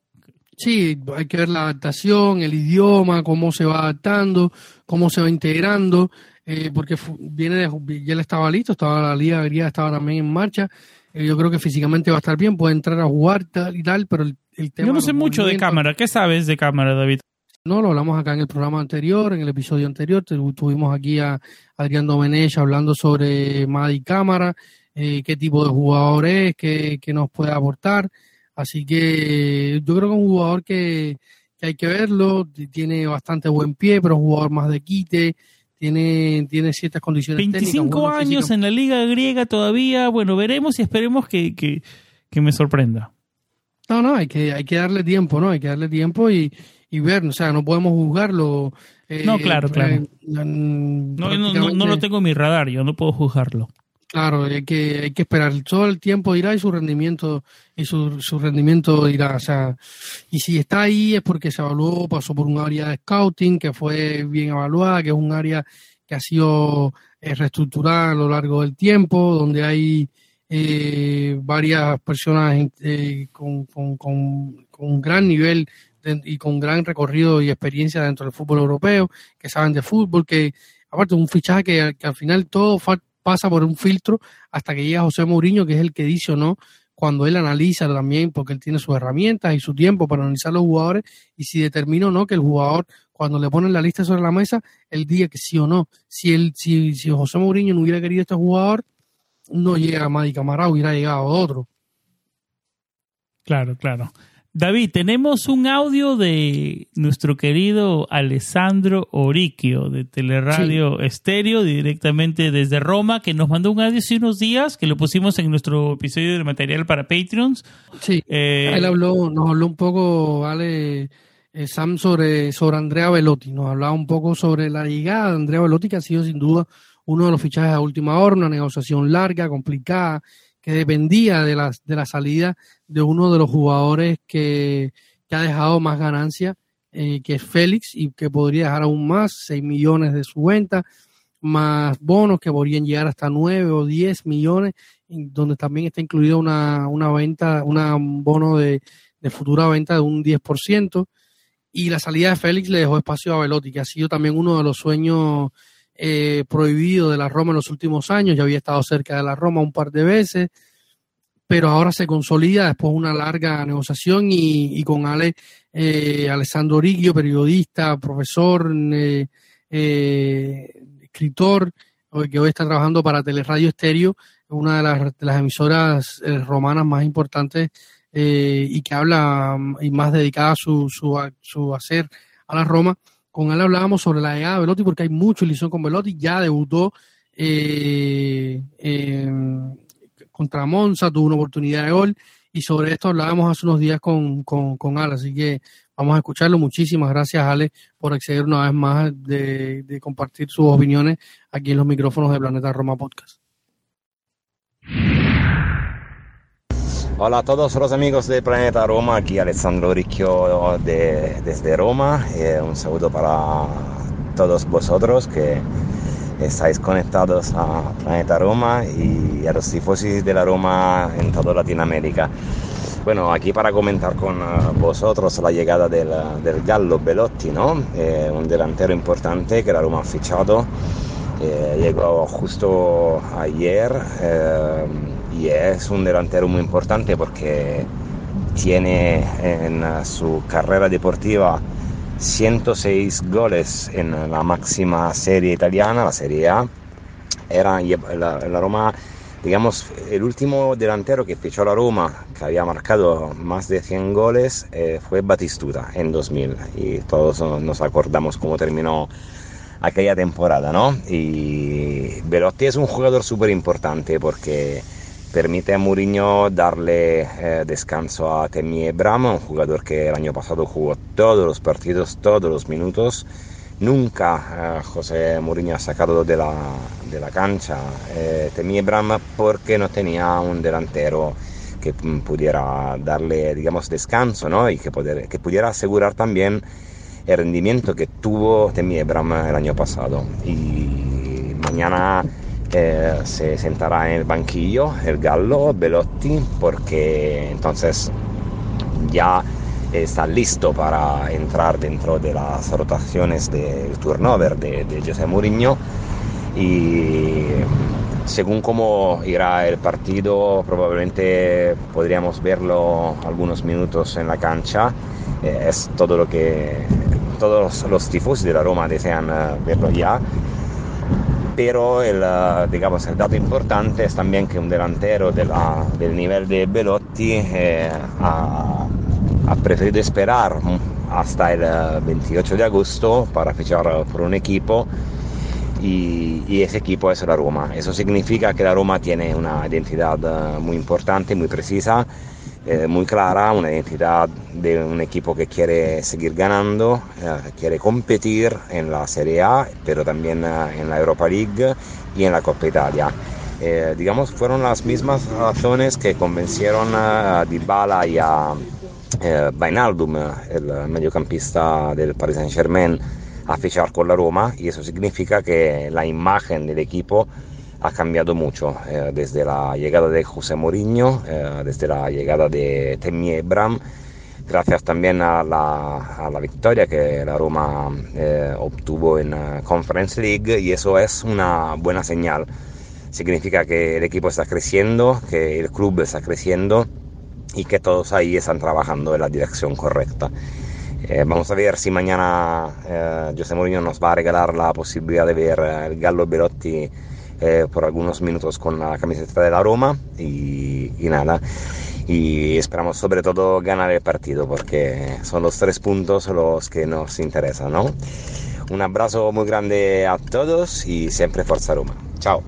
Sí, hay que ver la adaptación, el idioma, cómo se va adaptando, cómo se va integrando, eh, porque viene de, ya él estaba listo, estaba la liga griega estaba también en marcha. Eh, yo creo que físicamente va a estar bien, puede entrar a jugar y tal, pero el, tema... Yo no sé mucho de cámara, ¿qué sabes de cámara, David? No, lo hablamos acá en el programa anterior, en el episodio anterior. Tuvimos aquí a Adrián Domenech hablando sobre Madi Cámara, eh, qué tipo de jugador es, qué, nos puede aportar. Así que yo creo que es un jugador que, hay que verlo, tiene bastante buen pie, pero es un jugador más de quite, tiene, tiene ciertas condiciones 25 años en la liga griega todavía, bueno, veremos y esperemos que, que, que me sorprenda. No, no, hay que, hay que darle tiempo, ¿no? Hay que darle tiempo y, y ver, o sea, no podemos juzgarlo. Eh, no, claro, claro. no, no, lo tengo en mi radar, yo no puedo juzgarlo. Claro, hay que, hay que esperar. Todo el tiempo irá y su rendimiento, y su, su rendimiento irá. O sea, y si está ahí es porque se evaluó, pasó por un área de scouting que fue bien evaluada, que es un área que ha sido eh, reestructurada a lo largo del tiempo, donde hay eh, varias personas con, con, con, con, un gran nivel y con gran recorrido y experiencia dentro del fútbol europeo, que saben de fútbol, que aparte un fichaje que, al final todo pasa por un filtro hasta que llega José Mourinho, que es el que dice o no, cuando él analiza también, porque él tiene sus herramientas y su tiempo para analizar los jugadores, y si determina o no que el jugador, cuando le ponen la lista sobre la mesa, él diga que sí o no. Si, él, si, si José Mourinho no hubiera querido este jugador, no llega a Madi Camará, hubiera llegado otro. Claro, claro. David, tenemos un audio de nuestro querido Alessandro Oriquio de Teleradio Estéreo, directamente desde Roma, que nos mandó un audio hace unos días, que lo pusimos en nuestro episodio de material para Patreons. Sí, eh, él habló, nos habló un poco, vale, eh, Sam, sobre, sobre Andrea Velotti, nos hablaba un poco sobre la llegada de Andrea Velotti, que ha sido sin duda uno de los fichajes a última hora, una negociación larga, complicada, que dependía de la, de la salida de uno de los jugadores que, ha dejado más ganancia, eh, que es Félix, y que podría dejar aún más, 6 millones de su venta, más bonos que podrían llegar hasta 9 o 10 millones, donde también está incluida una, una venta, un bono de, de futura venta de un 10%. y la salida de Félix le dejó espacio a Velotti, que ha sido también uno de los sueños eh, prohibidos de la Roma en los últimos años, ya había estado cerca de la Roma un par de veces, pero ahora se consolida después de una larga negociación y, con Ale, eh, Alessandro Riggio, periodista, profesor, eh, eh, escritor, que hoy está trabajando para Teleradio Estéreo, una de las, de las emisoras romanas más importantes eh, y que habla mm, y más dedicada a su, su, hacer a la Roma. Con él hablábamos sobre la llegada de Velotti porque hay mucha ilusión con Velotti. Ya debutó eh, contra Monza, tuvo una oportunidad de gol y sobre esto hablábamos hace unos días con, con, con Ale. Así que vamos a escucharlo. Muchísimas gracias, Ale, por acceder una vez más de, de compartir sus opiniones aquí en los micrófonos de Planeta Roma Podcast. Hola a todos los amigos de Planeta Roma, aquí Alessandro Ricchio de, desde Roma. Eh, un saludo para todos vosotros que estáis conectados a Planeta Roma y a los tifosi de la Roma en toda Latinoamérica. Bueno, aquí para comentar con eh, vosotros la llegada del, del Gallo Belotti, ¿no? Eh, un delantero importante que la Roma ha fichado. Eh, llegó justo ayer y es un delantero muy importante porque tiene en su carrera deportiva 106 goles en la máxima serie italiana, la Serie A. Era la, la, Roma, digamos, el último delantero que fichó la Roma, que había marcado más de 100 goles, eh, fue Batistuta en 2000. Y todos nos acordamos cómo terminó aquella temporada, ¿no? Y Belotti es un jugador súper importante porque permite a Mourinho darle eh, descanso a Temi Abraham, un jugador que el año pasado jugó todos los partidos, todos los minutos. Nunca eh, José Mourinho ha sacado de la, de la cancha eh, Temi porque no tenía un delantero que pudiera darle, digamos, descanso ¿no? y que, poder, que pudiera asegurar también el rendimiento que tuvo Temi Abraham el año pasado. Y mañana eh, se sentará en el banquillo el Gallo Belotti porque entonces ya está listo para entrar dentro de las rotaciones del turnover de, de José Mourinho. Y según cómo irá el partido probablemente podríamos verlo algunos minutos en la cancha. Eh, es todo lo que todos los tifosi de la Roma desean eh, verlo ya pero el, eh, digamos, el dato importante es también que un delantero de la, del nivel de Belotti eh, ha, ha, preferido esperar hasta el 28 eh, de agosto para fichar por un equipo y, y, ese equipo es la Roma. Eso significa que la Roma tiene una identidad muy importante, muy precisa eh, muy clara, una identidad de un equipo que quiere seguir ganando, eh, quiere competir en la Serie A, pero también eh, en la Europa League y en la Copa Italia. Eh, digamos, fueron las mismas razones que convencieron a Dybala y a Bainaldum, el mediocampista del Paris Saint Germain, a fichar con la Roma y eso significa que la imagen del equipo ha cambiado mucho eh, desde la llegada de José Mourinho, eh, desde la llegada de Temi Abraham, gracias también a la, a la victoria que la Roma eh, obtuvo en Conference League y eso es una buena señal. Significa que el equipo está creciendo, que el club está creciendo y que todos ahí están trabajando en la dirección correcta. vamos a ver si mañana José Mourinho nos va a regalar la posibilidad de ver el Gallo Belotti eh, por algunos minutos con la camiseta de la Roma y, y, nada. Y esperamos sobre todo ganar el partido porque son los tres puntos los que nos interesan, ¿no? Un abrazo muy grande a todos y siempre Forza Roma. Chao.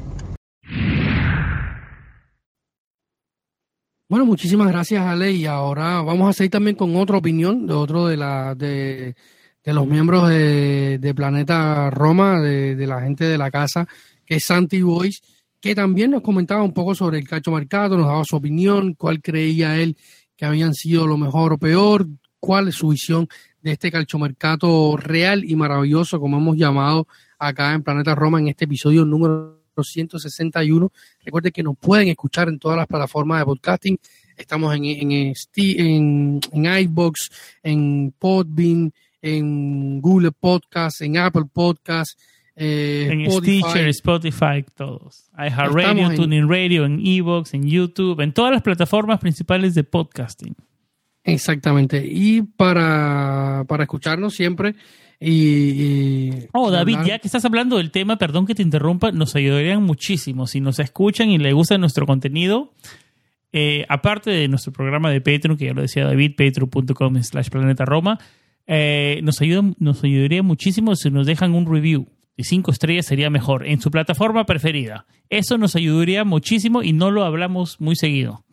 Bueno, muchísimas gracias Ale y ahora vamos a seguir también con otra opinión de otro de, la, de, de los miembros de, de Planeta Roma, de, de, la gente de la casa, que es Santi Boys, que también nos comentaba un poco sobre el cacho marcado, nos daba su opinión, cuál creía él que habían sido lo mejor o peor, cuál es su visión de este calchomercato real y maravilloso, como hemos llamado acá en Planeta Roma en este episodio número 161. Recuerden que nos pueden escuchar en todas las plataformas de podcasting. Estamos en, en, en, en iBox, en Podbean, en Google Podcast, en Apple Podcast, eh, en Spotify. Stitcher, Spotify, todos. iHeartRadio, en- TuneIn Radio, en Evox, en YouTube, en todas las plataformas principales de podcasting. Exactamente. Y para, para escucharnos siempre. Y, y- Oh, David, hablar- ya que estás hablando del tema, perdón que te interrumpa, nos ayudarían muchísimo. Si nos escuchan y les gusta nuestro contenido, eh, aparte de nuestro programa de Patreon, que ya lo decía David, patreon.com slash planeta Roma, eh, nos, ayuda, nos ayudaría muchísimo si nos dejan un review. De cinco estrellas sería mejor, en su plataforma preferida. Eso nos ayudaría muchísimo y no lo hablamos muy seguido.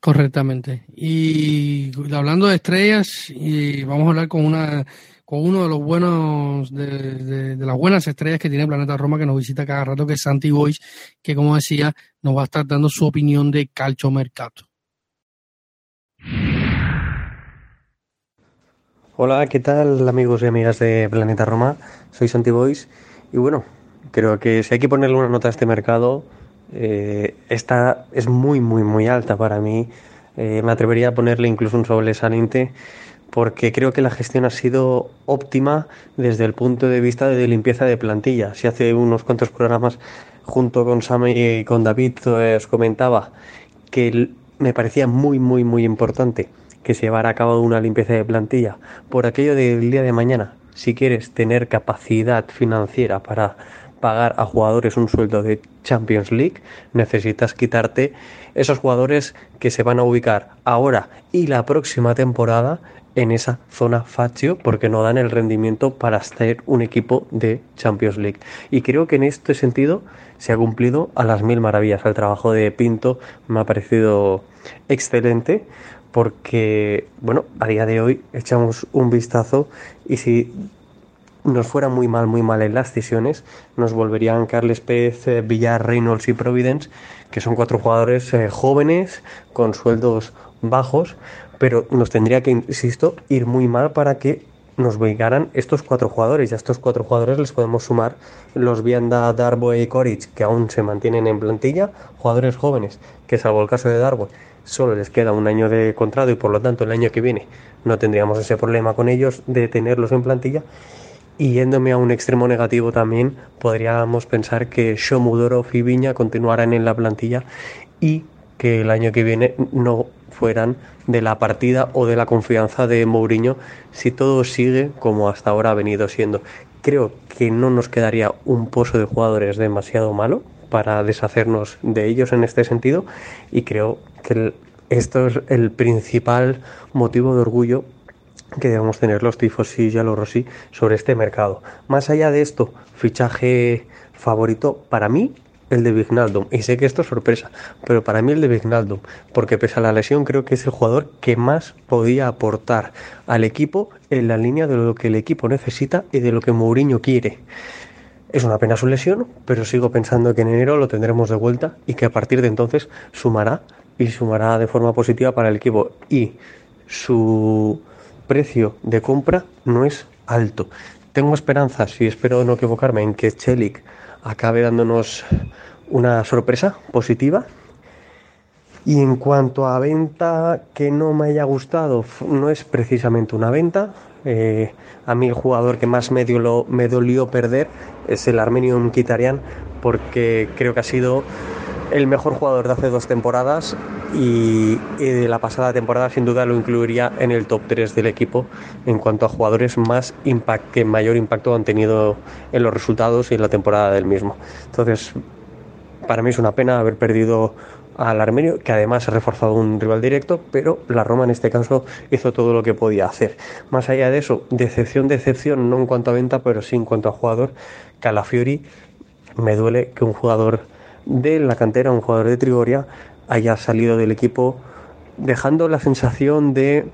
Correctamente. Y hablando de estrellas, y vamos a hablar con una con uno de los buenos de, las buenas estrellas que tiene Planeta Roma que nos visita cada rato, que es Santi Boys, que como decía, nos va a estar dando su opinión de Calcio Mercato. Hola, ¿qué tal amigos y amigas de Planeta Roma? Soy Santi Boys y bueno, creo que si hay que ponerle una nota a este mercado, eh, esta es muy, muy, muy alta para mí. Eh, me atrevería a ponerle incluso un sobresaliente porque creo que la gestión ha sido óptima desde el punto de vista de limpieza de plantilla. Si hace unos cuantos programas junto con Sam y con David os comentaba que me parecía muy, muy, muy importante que se a cabo una limpieza de plantilla por aquello del día de mañana. Si quieres tener capacidad financiera para pagar a jugadores un sueldo de Champions League, necesitas quitarte esos jugadores que se van a ubicar ahora y la próxima temporada en esa zona facio porque no dan el rendimiento para ser un equipo de Champions League. Y creo que en este sentido se ha cumplido a las mil maravillas. El trabajo de Pinto me ha parecido excelente porque, bueno, a día de hoy echamos un vistazo y si nos fuera muy mal, muy mal en las decisiones, nos volverían Carles Pérez, eh, Villar, Reynolds y Providence, que son cuatro jugadores eh, jóvenes con sueldos bajos, pero nos tendría que, insisto, ir muy mal para que nos ubicaran estos cuatro jugadores. Y a estos cuatro jugadores les podemos sumar los Vianda, Darboe y Coric, que aún se mantienen en plantilla, jugadores jóvenes, que salvo el caso de Darboe, solo les queda un año de contrato y por lo tanto el año que viene no tendríamos ese problema con ellos de tenerlos en plantilla. Y yéndome a un extremo negativo también, podríamos pensar que Shomudorov y Viña continuaran en la plantilla y que el año que viene no fueran de la partida o de la confianza de Mourinho si todo sigue como hasta ahora ha venido siendo. Creo que no nos quedaría un pozo de jugadores demasiado malo para deshacernos de ellos en este sentido y creo que esto es el principal motivo de orgullo que debemos tener los tifos y Yalo Rossi sobre este mercado. Más allá de esto, fichaje favorito para mí el de Vignaldum. Y sé que esto es sorpresa, pero para mí el de Vignaldum, porque pese a la lesión creo que es el jugador que más podía aportar al equipo en la línea de lo que el equipo necesita y de lo que Mourinho quiere. Es una pena su lesión, pero sigo pensando que en enero lo tendremos de vuelta y que a partir de entonces sumará y sumará de forma positiva para el equipo. Y su precio de compra no es alto. Tengo esperanzas y espero no equivocarme en que Chelik acabe dándonos una sorpresa positiva. Y en cuanto a venta que no me haya gustado, no es precisamente una venta. Eh, a mí el jugador que más me, dio- me dolió perder es el armenio Mkhitaryan porque creo que ha sido el mejor jugador de hace dos temporadas y, de la pasada temporada sin duda lo incluiría en el top 3 del equipo en cuanto a jugadores más impact, que mayor impacto han tenido en los resultados y en la temporada del mismo. Entonces, para mí es una pena haber perdido al Armenio, que además ha reforzado un rival directo, pero la Roma en este caso hizo todo lo que podía hacer. Más allá de eso, decepción, decepción, no en cuanto a venta, pero sí en cuanto a jugador, Calafiori, me duele que un jugador de la cantera, un jugador de Trigoria, haya salido del equipo dejando la sensación de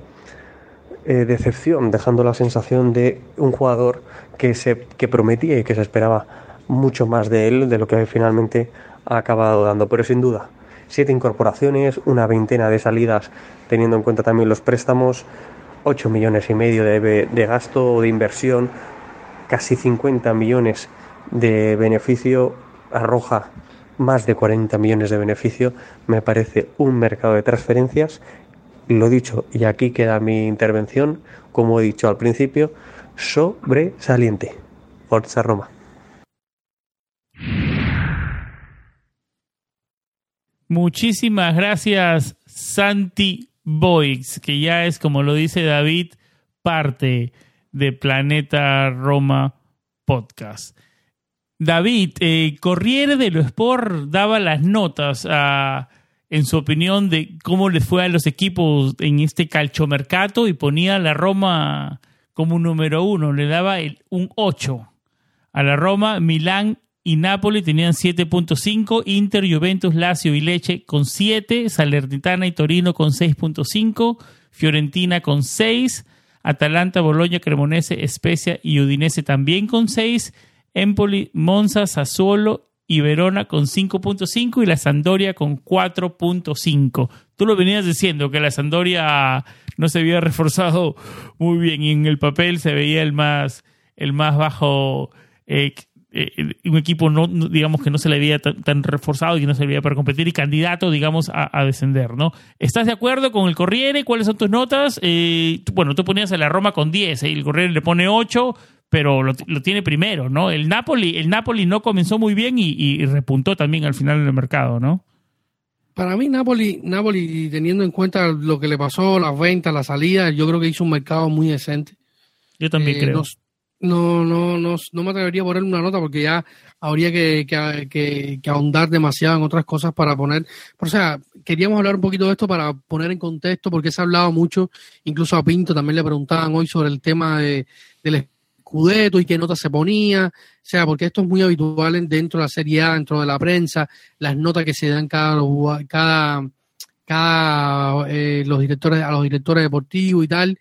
eh, decepción, dejando la sensación de un jugador que, se, que prometía y que se esperaba mucho más de él de lo que finalmente ha acabado dando. Pero sin duda, siete incorporaciones, una veintena de salidas, teniendo en cuenta también los préstamos, 8 millones y medio de, de gasto o de inversión, casi 50 millones de beneficio, arroja más de 40 millones de beneficio, me parece un mercado de transferencias lo dicho, y aquí queda mi intervención, como he dicho al principio, sobresaliente. Forza Roma. Muchísimas gracias, Santi Boix, que ya es, como lo dice David, parte de Planeta Roma Podcast. David, eh, Corriere dello Sport daba las notas a, en su opinión de cómo le fue a los equipos en este calchomercato y ponía a la Roma como número uno, le daba un 8. A la Roma, Milán y Napoli tenían 7.5, Inter, Juventus, Lazio y Leche con 7, Salernitana y Torino con 6.5, Fiorentina con 6, Atalanta, Bologna, Cremonese, Spezia y Udinese también con 6, Empoli, Monza, Sassuolo y Verona con 5.5 y la Sandoria con 4.5. Tú lo venías diciendo que la Sandoria no se había reforzado muy bien y en el papel se veía el más el más bajo eh, eh, un equipo no, digamos que no se le había tan, reforzado y que no se le para competir y candidato digamos a, descender no estás de acuerdo con el Corriere cuáles son tus notas eh, bueno tú ponías a la Roma con 10 el Corriere le pone 8 pero lo, tiene primero no el Napoli el Napoli no comenzó muy bien y, repuntó también al final del mercado no para mí Napoli Napoli teniendo en cuenta lo que le pasó las ventas la salida yo creo que hizo un mercado muy decente. Yo también eh, creo no, no, no, no me atrevería a poner una nota porque ya habría que, que, ahondar demasiado en otras cosas para poner. o sea, queríamos hablar un poquito de esto para poner en contexto, porque se ha hablado mucho, incluso a Pinto también le preguntaban hoy sobre el tema de, del escudeto y qué nota se ponía. O sea, porque esto es muy habitual dentro de la Serie A, dentro de la prensa, las notas que se dan cada, cada, cada eh, los directores, a los directores deportivos y tal.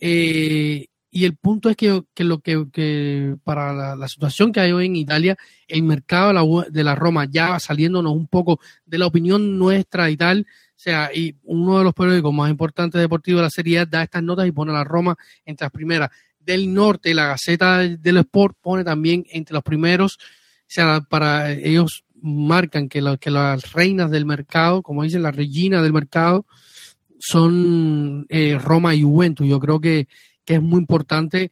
Eh, y el punto es que, lo que, para la, situación que hay hoy en Italia, el mercado de la, la Roma ya saliéndonos un poco de la opinión nuestra y tal, o sea, y uno de los periódicos más importantes deportivos de la Serie da estas notas y pone a la Roma entre las primeras. Del norte, la Gaceta del Sport pone también entre los primeros, o sea, para ellos marcan que, que las reinas del mercado, como dicen, la reina del mercado, son eh, Roma y Juventus. Yo creo que que es muy importante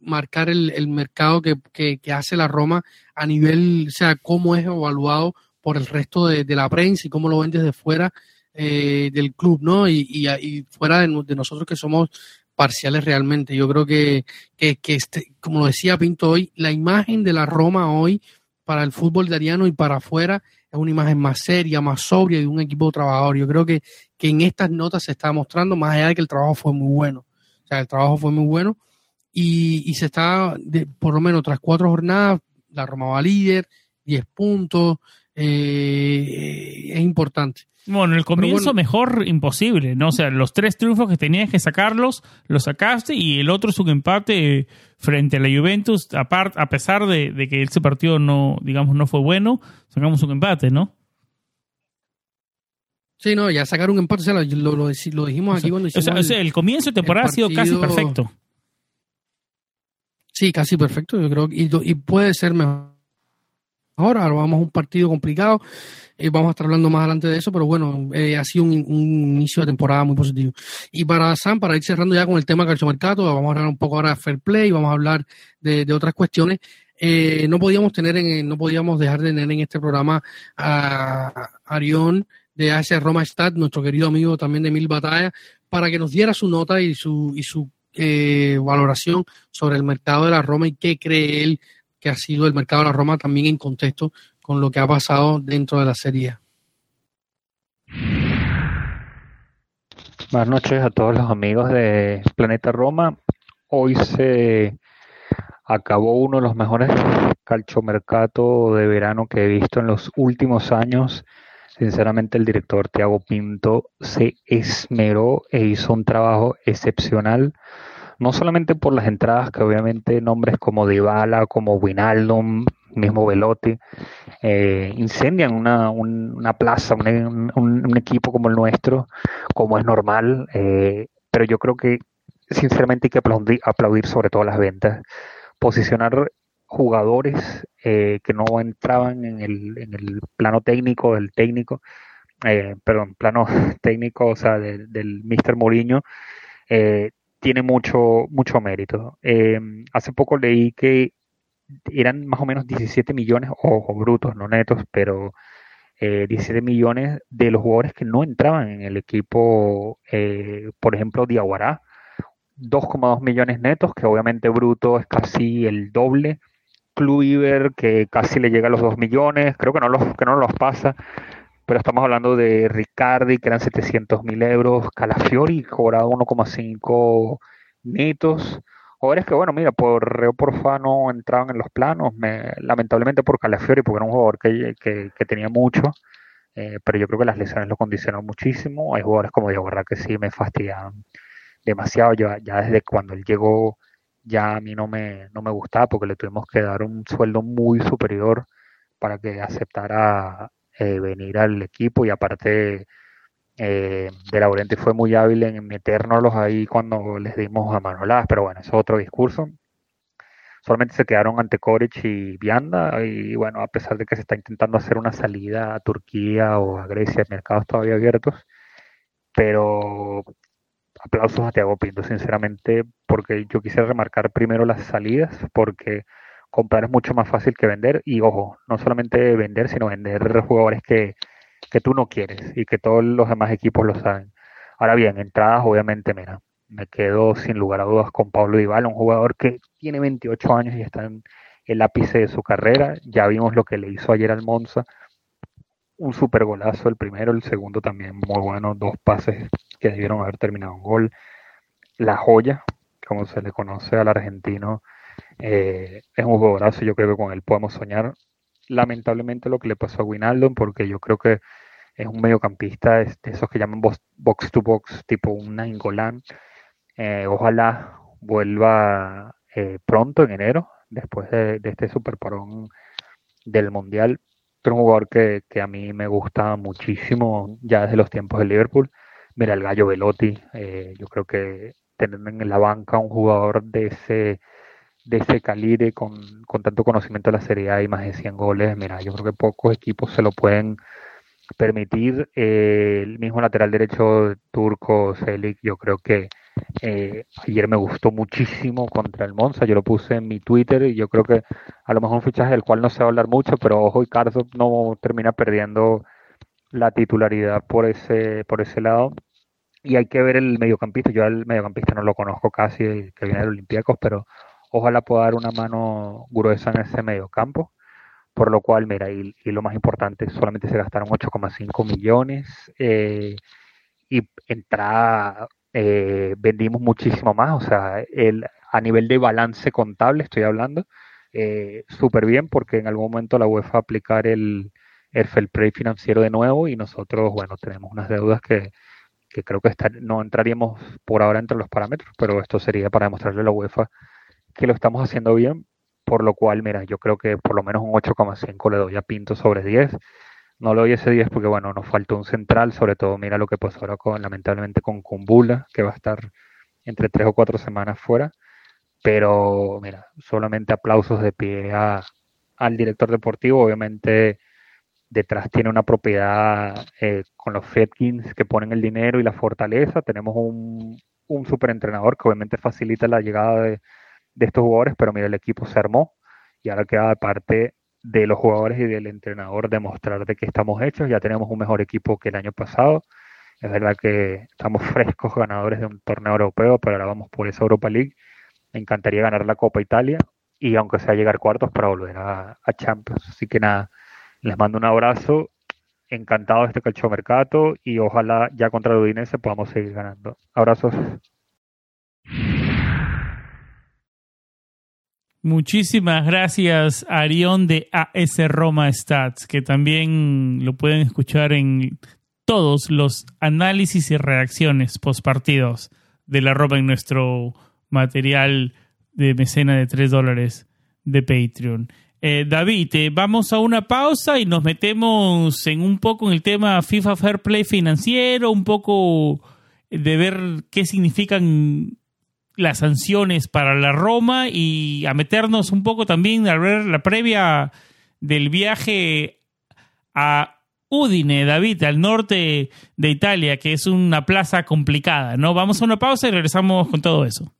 marcar el, mercado que, hace la Roma a nivel, o sea, cómo es evaluado por el resto de, la prensa y cómo lo ven desde fuera eh, del club, ¿no? Y, y, fuera de, nosotros que somos parciales realmente. Yo creo que, que, este, como decía Pinto hoy, la imagen de la Roma hoy para el fútbol italiano y para afuera es una imagen más seria, más sobria de un equipo trabajador. Yo creo que, que en estas notas se está mostrando, más allá de que el trabajo fue muy bueno. O sea, el trabajo fue muy bueno y, se está, por lo menos tras cuatro jornadas, la Roma va líder, 10 puntos, eh, es importante. Bueno, el comienzo mejor imposible, ¿no? O sea, los tres triunfos que tenías que sacarlos, los sacaste y el otro es un empate frente a la Juventus, a, a pesar de, de, que ese partido no, digamos, no fue bueno, sacamos un empate, ¿no? Sí, no, ya sacar un empate, o sea, lo, lo, dijimos aquí cuando hicimos. O sea, el, comienzo de temporada ha sido casi perfecto. Sí, casi perfecto, yo creo. Y, y puede ser mejor. Ahora vamos a un partido complicado. Eh, vamos a estar hablando más adelante de eso, pero bueno, eh, ha sido un, inicio de temporada muy positivo. Y para Sam, para ir cerrando ya con el tema calciomercato, vamos a hablar un poco ahora de fair play, vamos a hablar de, otras cuestiones. Eh, no podíamos tener en, no podíamos dejar de tener en este programa a Arión de AS Roma Stad, nuestro querido amigo también de Mil Batallas, para que nos diera su nota y su, y su eh, valoración sobre el mercado de la Roma y qué cree él que ha sido el mercado de la Roma también en contexto con lo que ha pasado dentro de la serie. Buenas noches a todos los amigos de Planeta Roma. Hoy se acabó uno de los mejores calchomercato de verano que he visto en los últimos años Sinceramente el director Tiago Pinto se esmeró e hizo un trabajo excepcional, no solamente por las entradas, que obviamente nombres como Dybala, como Winaldum, mismo Velotti, eh, incendian una, una plaza, un, equipo como el nuestro, como es normal, eh, pero yo creo que sinceramente hay que aplaudir, aplaudir sobre todo las ventas, posicionar jugadores eh, que no entraban en el, en el plano técnico del técnico eh, perdón, plano técnico, o sea, del Mr. Mourinho, eh, tiene mucho, mucho mérito. Eh, hace poco leí que eran más o menos 17 millones, ojo, brutos, no netos, pero 17 millones de los jugadores que no entraban en el equipo, por ejemplo, Diaguará, 2,2 millones netos, que obviamente bruto es casi el doble. Kluivert, que casi le llega a los 2 millones, creo que no los, que no los pasa pero estamos hablando de Ricardi, que eran 700 mil euros, Calafiori cobraba 1,5 netos. Jugadores que, bueno, mira, por Reo Porfa no entraban en los planos, lamentablemente por Calafiori, porque era un jugador que, tenía mucho, eh, pero yo creo que las lesiones lo condicionaron muchísimo. Hay jugadores como Diego verdad que sí me fastidian demasiado. Ya, ya desde cuando él llegó, ya a mí no me, no me gustaba, porque le tuvimos que dar un sueldo muy superior para que aceptara eh, venir al equipo y aparte eh, De Laurenti fue muy hábil en metérnoslos ahí cuando les dimos a Manolás, pero bueno, eso es otro discurso. Solamente se quedaron ante Koric y Vianda y bueno, a pesar de que se está intentando hacer una salida a Turquía o a Grecia, mercados todavía abiertos, pero aplausos a Thiago Pinto, sinceramente, porque yo quisiera remarcar primero las salidas, porque comprar es mucho más fácil que vender y ojo, no solamente vender, sino vender jugadores que, que tú no quieres y que todos los demás equipos lo saben. Ahora bien, entradas obviamente, mira, me quedo sin lugar a dudas con Pablo Dybala, un jugador que tiene 28 años y está en el ápice de su carrera. Ya vimos lo que le hizo ayer al Monza. Un super golazo el primero, el segundo también muy bueno, dos pases que debieron haber terminado en gol. La joya, como se le conoce al argentino, eh, es un jugadorazo, yo creo que con él podemos soñar. Lamentablemente lo que le pasó a Winaldo, porque yo creo que es un mediocampista de esos que llaman box to box, tipo un Nainggolan. Eh, ojalá vuelva eh, pronto en enero, después de, este super parón del Mundial. Pero un jugador que, que, a mí me gusta muchísimo ya desde los tiempos de Liverpool. Mira, el gallo Velotti, eh, yo creo que tener en la banca un jugador de ese de ese calibre, con, tanto conocimiento de la Serie y más de 100 goles, mira, yo creo que pocos equipos se lo pueden permitir. Eh, el mismo lateral derecho turco, Selik, yo creo que eh, ayer me gustó muchísimo contra el Monza, yo lo puse en mi Twitter y yo creo que a lo mejor un fichaje del cual no se va a hablar mucho, pero ojo, y no termina perdiendo la titularidad por ese, por ese lado. Y hay que ver el mediocampista, yo al mediocampista no lo conozco casi, que viene de Olympiacos, pero ojalá pueda dar una mano gruesa en ese medio campo. Por lo cual, mira, y, lo más importante, solamente se gastaron 8,5 millones eh, y entrada eh, vendimos muchísimo más. O sea, el, a nivel de balance contable estoy hablando, eh, súper bien porque en algún momento la UEFA va a aplicar el, el fair play financiero de nuevo y nosotros, bueno, tenemos unas deudas que, que creo que no entraríamos por ahora entre los parámetros, pero esto sería para demostrarle a la UEFA que lo estamos haciendo bien, por lo cual, mira, yo creo que por lo menos un 8,5 le doy a Pinto sobre 10. No le doy ese 10 porque, bueno, nos faltó un central, sobre todo, mira lo que pasó ahora lamentablemente, con Kumbula, que va a estar entre 3 o 4 semanas fuera. Pero, mira, solamente aplausos de pie al director deportivo. Obviamente, detrás tiene una propiedad eh, con los Fedkins que ponen el dinero y la fortaleza. Tenemos un, un superentrenador que obviamente facilita la llegada de, de estos jugadores, pero mira, el equipo se armó y ahora queda parte de los jugadores y del entrenador demostrar de que estamos hechos. Ya tenemos un mejor equipo que el año pasado. Es verdad que estamos frescos ganadores de un torneo europeo, pero ahora vamos por esa Europa League. Me encantaría ganar la Copa Italia y aunque sea llegar cuartos para volver a, Champions. Así que nada, les mando un abrazo. Encantado de este calcio mercado y ojalá ya contra el Udinese podamos seguir ganando. Abrazos. Muchísimas gracias, Arión de AS Roma Stats, que también lo pueden escuchar en todos los análisis y reacciones post partidos de la Roma en nuestro material de mecena de 3 dólares de Patreon. Eh, David, eh, vamos a una pausa y nos metemos en un poco en el tema FIFA Fair Play financiero, un poco de ver qué significan las sanciones para la Roma y a meternos un poco también a ver la previa del viaje a Udine, David, al norte de Italia, que es una plaza complicada, ¿no? Vamos a una pausa y regresamos con todo eso.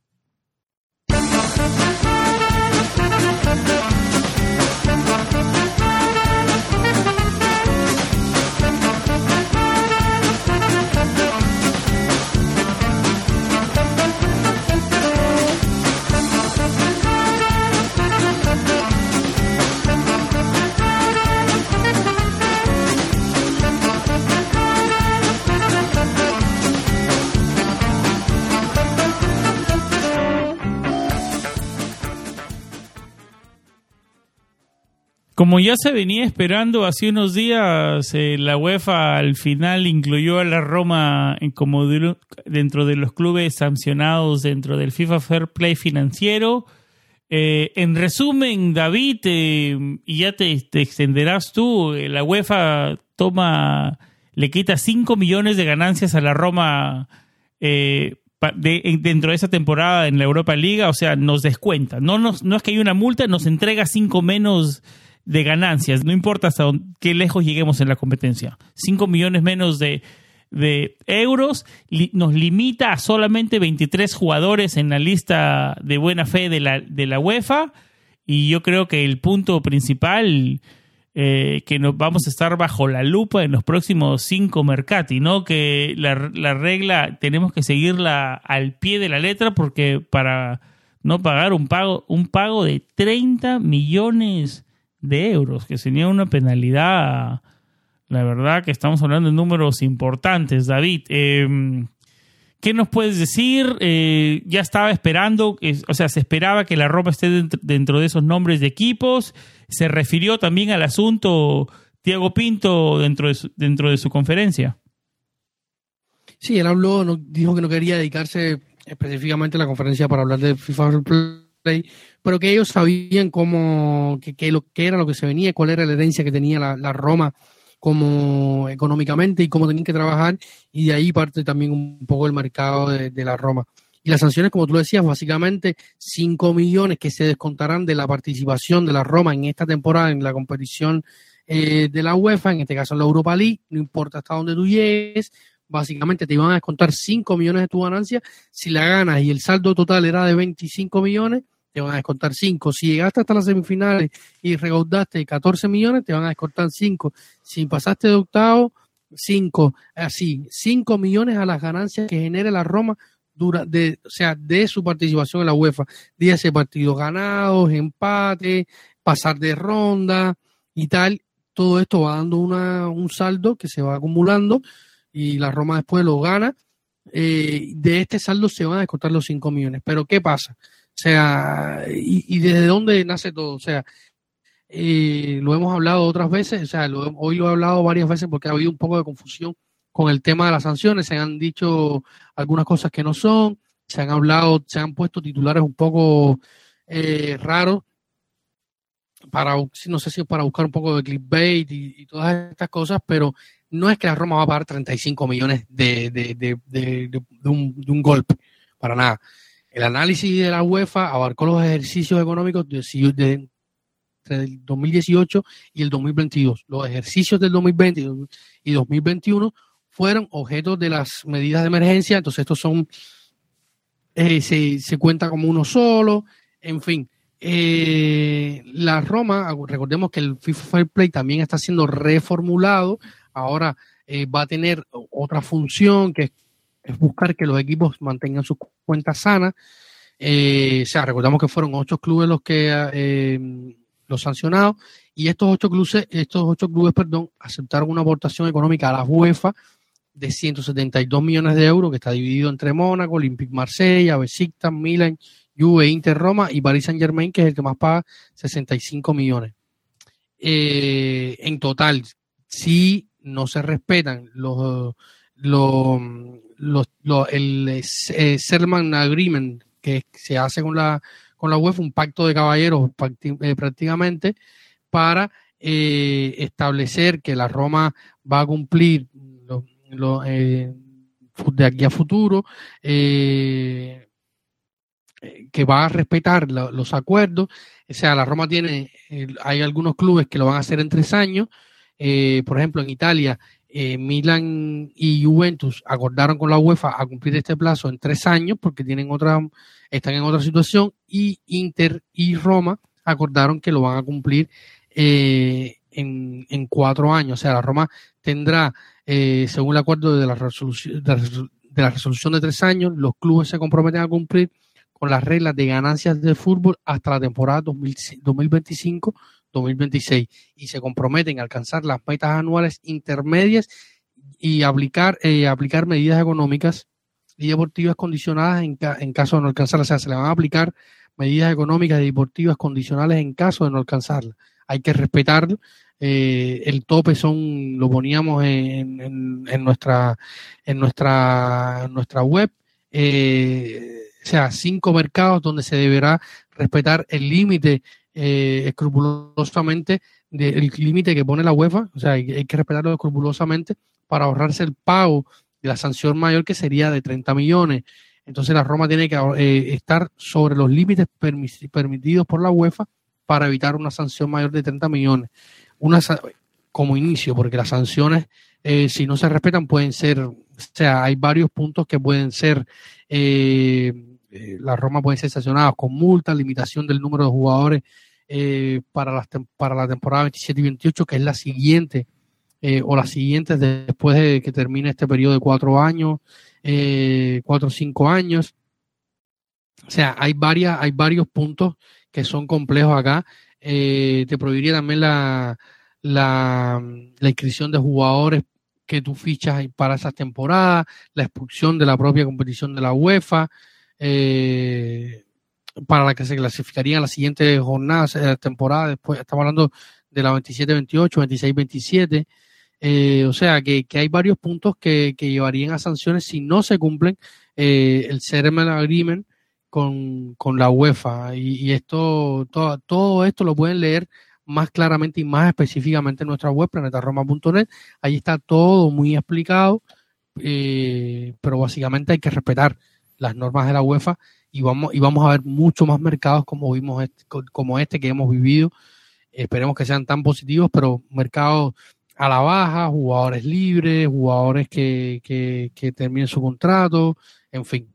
Como ya se venía esperando hace unos días, eh, la UEFA al final incluyó a la Roma como dentro de los clubes sancionados dentro del FIFA Fair Play financiero. Eh, en resumen, David, eh, y ya te, extenderás tú, la UEFA toma, le quita 5 millones de ganancias a la Roma dentro de esa temporada en la Europa Liga, o sea, nos descuenta. No, nos, no es que hay una multa, nos entrega 5 menos de ganancias, no importa hasta qué lejos lleguemos en la competencia. 5 millones menos de, euros nos limita a solamente 23 jugadores en la lista de buena fe de la, de la UEFA y yo creo que el punto principal eh, que nos vamos a estar bajo la lupa en los próximos cinco mercati, ¿no? Que la, la regla tenemos que seguirla al pie de la letra porque para no pagar un pago, un pago de 30 millones de euros, que sería una penalidad, la verdad que estamos hablando de números importantes, David. Em, ¿Qué nos puedes decir? Eh, ya estaba esperando, o sea, se esperaba que la Roma esté dentro, de esos nombres de equipos. Se refirió también al asunto Tiago Pinto dentro de su, dentro de su conferencia. Sí, él habló, no, dijo que no quería dedicarse específicamente a la conferencia para hablar de FIFA pero que ellos sabían cómo, que, era lo que se venía, cuál era la herencia que tenía la, Roma como económicamente y cómo tenían que trabajar, y de ahí parte también un poco el mercado de, la Roma. Y las sanciones, como tú decías, básicamente 5 millones que se descontarán de la participación de la Roma en esta temporada en la competición eh, de la UEFA, en este caso en la Europa League, no importa hasta dónde tú llegues, básicamente te iban a descontar 5 millones de tu ganancia. Si la ganas y el saldo total era de 25 millones, te van a descontar 5. Si llegaste hasta las semifinales y recaudaste 14 millones, te van a descontar 5. Si pasaste de octavo, 5. Así, 5 millones a las ganancias que genere la Roma dura de, o sea, de su participación en la UEFA. ese partidos ganados, empate, pasar de ronda y tal. Todo esto va dando una, un saldo que se va acumulando y la Roma después lo gana. Eh, de este saldo se van a descontar los 5 millones. Pero ¿qué pasa? O sea, y, desde dónde nace todo. O sea, eh, lo hemos hablado otras veces, o sea, hoy lo he hablado varias veces porque ha habido un poco de confusión con el tema de las sanciones. Se han dicho algunas cosas que no son, se han hablado, se han puesto titulares un poco eh, raros para, no sé si para buscar un poco de clickbait y, y, todas estas cosas, pero no es que la Roma va a pagar 35 millones de, de, de, de un golpe, para nada. El análisis de la UEFA abarcó los ejercicios económicos de, entre el 2018 y el 2022. Los ejercicios del 2020 y 2021 fueron objetos de las medidas de emergencia, entonces estos son, eh, se, se, cuenta como uno solo, en fin. Eh, la Roma, recordemos que el FIFA Fair Play también está siendo reformulado, ahora eh, va a tener otra función que es es buscar que los equipos mantengan sus cuentas sanas. Eh, o sea, recordamos que fueron ocho clubes los que eh, los sancionados y estos ocho clubes, estos ocho clubes, perdón, aceptaron una aportación económica a la UEFA de 172 millones de euros que está dividido entre Mónaco, Olympique Marsella, Besiktas, Milan, Juve, Inter, Roma y Paris Saint Germain, que es el que más paga 65 millones. Eh, en total, si no se respetan los, los, el eh, Serman Agreement que se hace con la, con la UEFA, un pacto de caballeros eh, prácticamente, para eh, establecer que la Roma va a cumplir de aquí a futuro, que va a respetar los acuerdos. O sea, la Roma tiene, hay algunos clubes que lo van a hacer en tres años eh, por ejemplo, en Italia, eh, Milan y Juventus acordaron con la UEFA a cumplir este plazo en tres años porque tienen otra, están en otra situación y Inter y Roma acordaron que lo van a cumplir eh, en, en, cuatro años. O sea, la Roma tendrá, eh, según el acuerdo de la, resolución, de la resolución de tres años, los clubes se comprometen a cumplir con las reglas de ganancias del fútbol hasta la temporada 2025 2026 y se comprometen a alcanzar las metas anuales intermedias y aplicar, eh, aplicar medidas económicas y deportivas condicionadas en, en caso de no alcanzarlas. O sea, se le van a aplicar medidas económicas y deportivas condicionales en caso de no alcanzarlas. Hay que respetar eh, el tope son lo poníamos en, en, nuestra en nuestra en nuestra web eh, o sea cinco mercados donde se deberá respetar el límite eh, escrupulosamente del límite que pone la UEFA, o sea, hay, que respetarlo escrupulosamente para ahorrarse el pago de la sanción mayor que sería de 30 millones. Entonces la Roma tiene que eh, estar sobre los límites permitidos por la UEFA para evitar una sanción mayor de 30 millones. Una, como inicio, porque las sanciones, eh, si no se respetan, pueden ser, o sea, hay varios puntos que pueden ser, la Roma puede ser sancionada con multa, limitación del número de jugadores eh, para, la, para la temporada 27 y 28, que es la siguiente, eh, o las siguientes después de que termine este periodo de cuatro años, eh, cuatro o cinco años. O sea, hay, varias, hay varios puntos que son complejos acá. te prohibiría también la, la, la inscripción de jugadores que tú fichas para esa temporada, la expulsión de la propia competición de la UEFA, eh, para la que se clasificarían las siguientes jornadas de la temporada. Después estamos hablando de la 27-28, 26-27. Eh, o sea que, hay varios puntos que, que, llevarían a sanciones si no se cumplen eh, el Settlement Agreement con, con la UEFA. Y, y, esto, todo, todo esto lo pueden leer más claramente y más específicamente en nuestra web, planetaroma.net. Ahí está todo muy explicado, eh, pero básicamente hay que respetar las normas de la UEFA y vamos, y vamos a ver mucho más mercados como vimos este, como este que hemos vivido. Esperemos que sean tan positivos, pero mercados a la baja, jugadores libres, jugadores que, que, que terminen su contrato, en fin.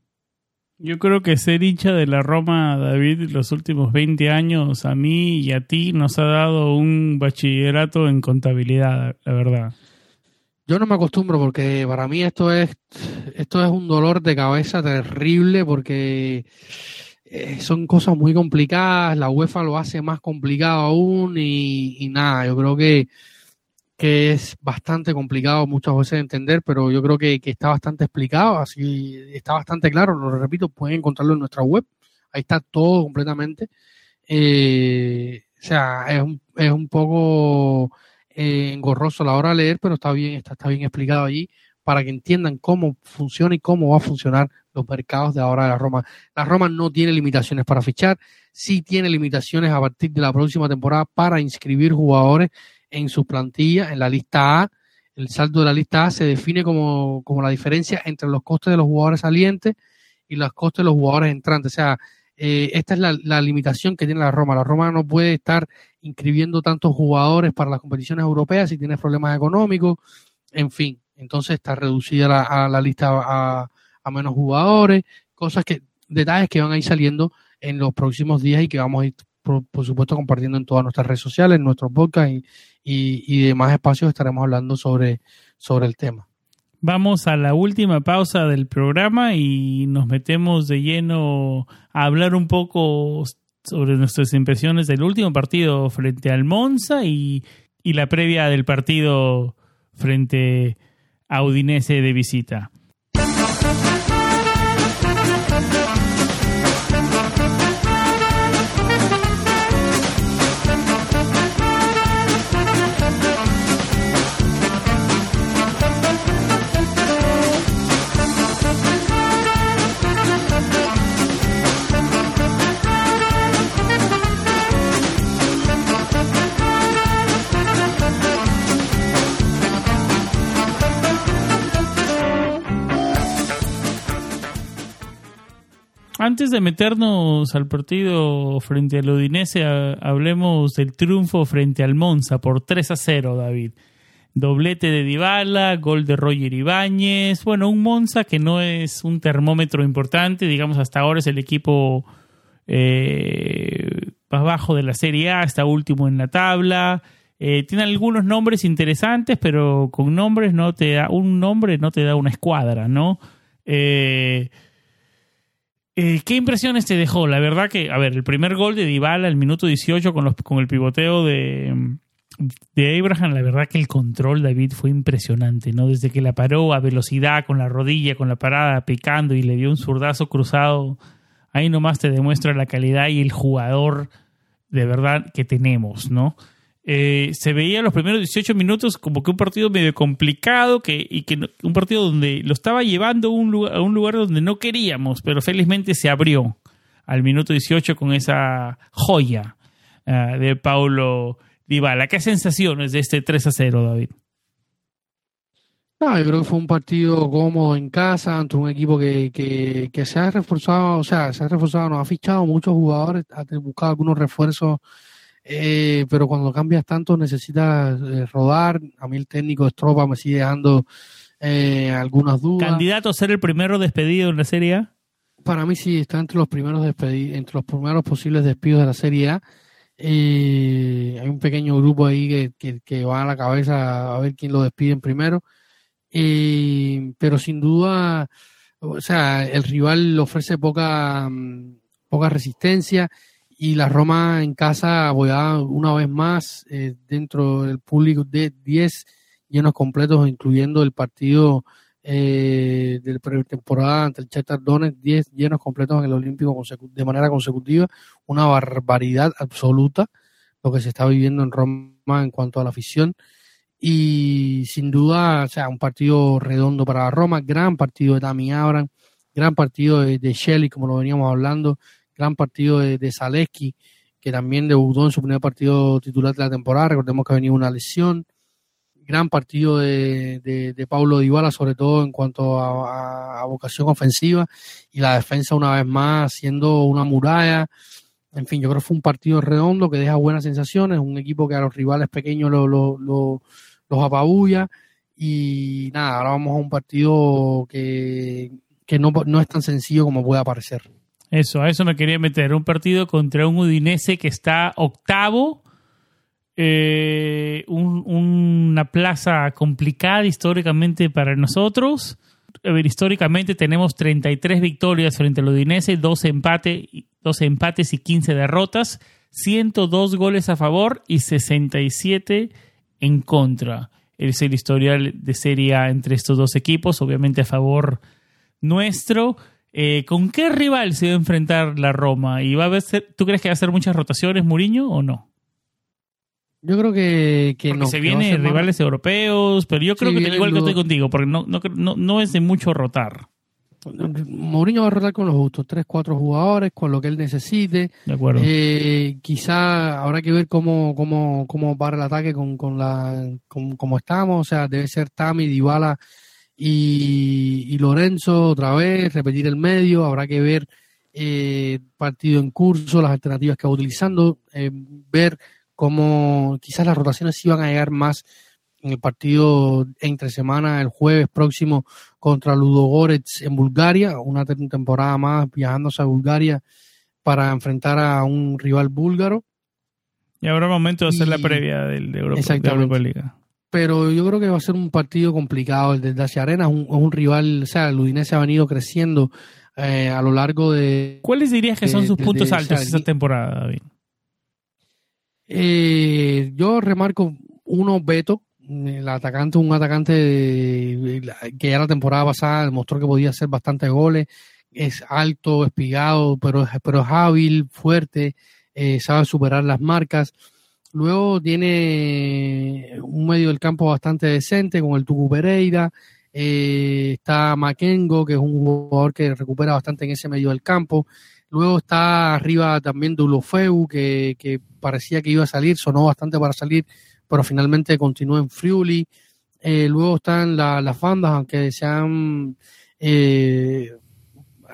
Yo creo que ser hincha de la Roma, David, los últimos 20 años, a mí y a ti nos ha dado un bachillerato en contabilidad, la verdad. Yo no me acostumbro porque para mí esto es esto es un dolor de cabeza terrible porque eh, son cosas muy complicadas, la UEFA lo hace más complicado aún y, nada, yo creo que, que es bastante complicado muchas veces de entender, pero yo creo que, que, está bastante explicado, así está bastante claro, lo repito, pueden encontrarlo en nuestra web, ahí está todo completamente. Eh, o sea, es un, es un poco eh, engorroso a la hora de leer, pero está bien, está, está bien explicado allí para que entiendan cómo funciona y cómo va a funcionar los mercados de ahora de la Roma. La Roma no tiene limitaciones para fichar, sí tiene limitaciones a partir de la próxima temporada para inscribir jugadores en su plantilla, en la lista A. El saldo de la lista A se define como, como la diferencia entre los costes de los jugadores salientes y los costes de los jugadores entrantes. O sea, eh, esta es la, limitación que tiene la Roma. La Roma no puede estar inscribiendo tantos jugadores para las competiciones europeas si tiene problemas económicos, en fin. Entonces está reducida la, a la lista a, menos jugadores, cosas que, detalles que van a ir saliendo en los próximos días y que vamos a ir, por, supuesto, compartiendo en todas nuestras redes sociales, en nuestro podcast y, y, y demás espacios estaremos hablando sobre, sobre el tema. Vamos a la última pausa del programa y nos metemos de lleno a hablar un poco sobre nuestras impresiones del último partido frente al Monza y, y la previa del partido frente a Udinese de visita. Antes de meternos al partido frente al Udinese, hablemos del triunfo frente al Monza por 3 a 0, David. doblete de Dybala, gol de Roger Ibáñez, bueno, un Monza que no es un termómetro importante, digamos hasta ahora es el equipo eh, más bajo de la Serie A, está último en la tabla, eh, tiene algunos nombres interesantes, pero con nombres no te da, un nombre no te da una escuadra, ¿no? Eh, ¿Qué impresiones te dejó? La verdad que, a ver, el primer gol de Dybala, el minuto 18 con, los, con el pivoteo de, de Abraham, la verdad que el control, David, fue impresionante, ¿no? Desde que la paró a velocidad, con la rodilla, con la parada, picando y le dio un zurdazo cruzado, ahí nomás te demuestra la calidad y el jugador de verdad que tenemos, ¿no? Eh, se veía los primeros 18 minutos como que un partido medio complicado que, y que un partido donde lo estaba llevando a un, lugar, donde no queríamos, pero felizmente se abrió al minuto 18 con esa joya uh, de Paulo Dybala. ¿Qué sensaciones de este 3 a 0, David? No, yo creo que fue un partido cómodo en casa ante un equipo que, que, que, se ha reforzado, o sea, se ha reforzado, nos ha fichado muchos jugadores, ha buscado algunos refuerzos, eh, pero cuando cambias tanto necesitas eh, rodar. A mí el técnico Estropa me sigue dejando eh, algunas dudas. ¿Candidato a ser el primero despedido en la Serie A? Para mí sí, está entre los primeros despedidos, entre los primeros posibles despidos de la Serie A. Hay un pequeño grupo ahí que, que, que, va a la cabeza a ver quién lo despiden primero. Pero sin duda, o sea, el rival le ofrece poca, mm, poca resistencia y la Roma en casa apoyada una vez más eh, dentro del público de 10 llenos completos, incluyendo el partido eh, de pretemporada ante el Shakhtar Donetsk, 10 llenos completos en el Olímpico de manera consecutiva, una barbaridad absoluta lo que se está viviendo en Roma en cuanto a la afición. Y sin duda, o sea, un partido redondo para Roma, gran partido de Tami Abraham, gran partido de Shelley, como lo veníamos hablando, gran partido de, de Zaleski, que también debutó en su primer partido titular de la temporada, recordemos que ha venido una lesión, gran partido de, Paulo Dybala, sobre todo en cuanto a, vocación ofensiva. Y la defensa una vez más siendo una muralla. En fin, yo creo que fue un partido redondo que deja buenas sensaciones, un equipo que a los rivales pequeños lo, lo, lo, los apabulla. Y nada, ahora vamos a un partido que, que no, no es tan sencillo como puede parecer. Eso, a eso me quería meter, un partido contra un Udinese que está octavo eh, un, una plaza complicada históricamente para nosotros. Históricamente tenemos 33 victorias frente al Udinese, 12, empate, 12 empates y 15 derrotas, 102 goles a favor y 67 en contra. Es el historial de Serie entre estos dos equipos, obviamente a favor nuestro. Eh, ¿Con qué rival se va a enfrentar la Roma? ¿Y va a haber, ¿Tú crees que va a hacer muchas rotaciones, Muriño, o no? Yo creo que, que porque no. se vienen rivales europeos, pero yo creo sí, que igual lo... que estoy contigo, porque no, no, no, no es de mucho rotar. Mourinho va a rotar con los justos, tres, cuatro jugadores, con lo que él necesite. De acuerdo. Eh, quizá habrá que ver cómo, cómo, cómo para el ataque con, con la, con, como estamos. O sea, debe ser Tami, Dybala y, y Lorenzo otra vez, repetir el medio. Habrá que ver eh, partido en curso, las alternativas que va utilizando, eh, ver cómo quizás las rotaciones iban a llegar más en el partido entre semana el jueves próximo contra Ludogorets en Bulgaria, una temporada más viajándose a Bulgaria para enfrentar a un rival búlgaro. Y habrá momento de hacer y, la previa del de Europa, de Europa Liga. Pero yo creo que va a ser un partido complicado el de Dacia Arena, es un, un, rival, o sea, el Udinese ha venido creciendo eh, a lo largo de... ¿Cuáles dirías que de, son sus de, puntos de, altos esta temporada, David? Eh, yo remarco uno, Beto, el atacante, un atacante de, que ya la temporada pasada demostró que podía hacer bastantes goles, es alto, espigado, pero, pero es hábil, fuerte, eh, sabe superar las marcas. Luego tiene un medio del campo bastante decente con el Tucu Pereira. Eh, está Makengo, que es un jugador que recupera bastante en ese medio del campo. Luego está arriba también Dulofeu, que, que parecía que iba a salir, sonó bastante para salir, pero finalmente continuó en Friuli. Eh, luego están la, las bandas, aunque se han, eh,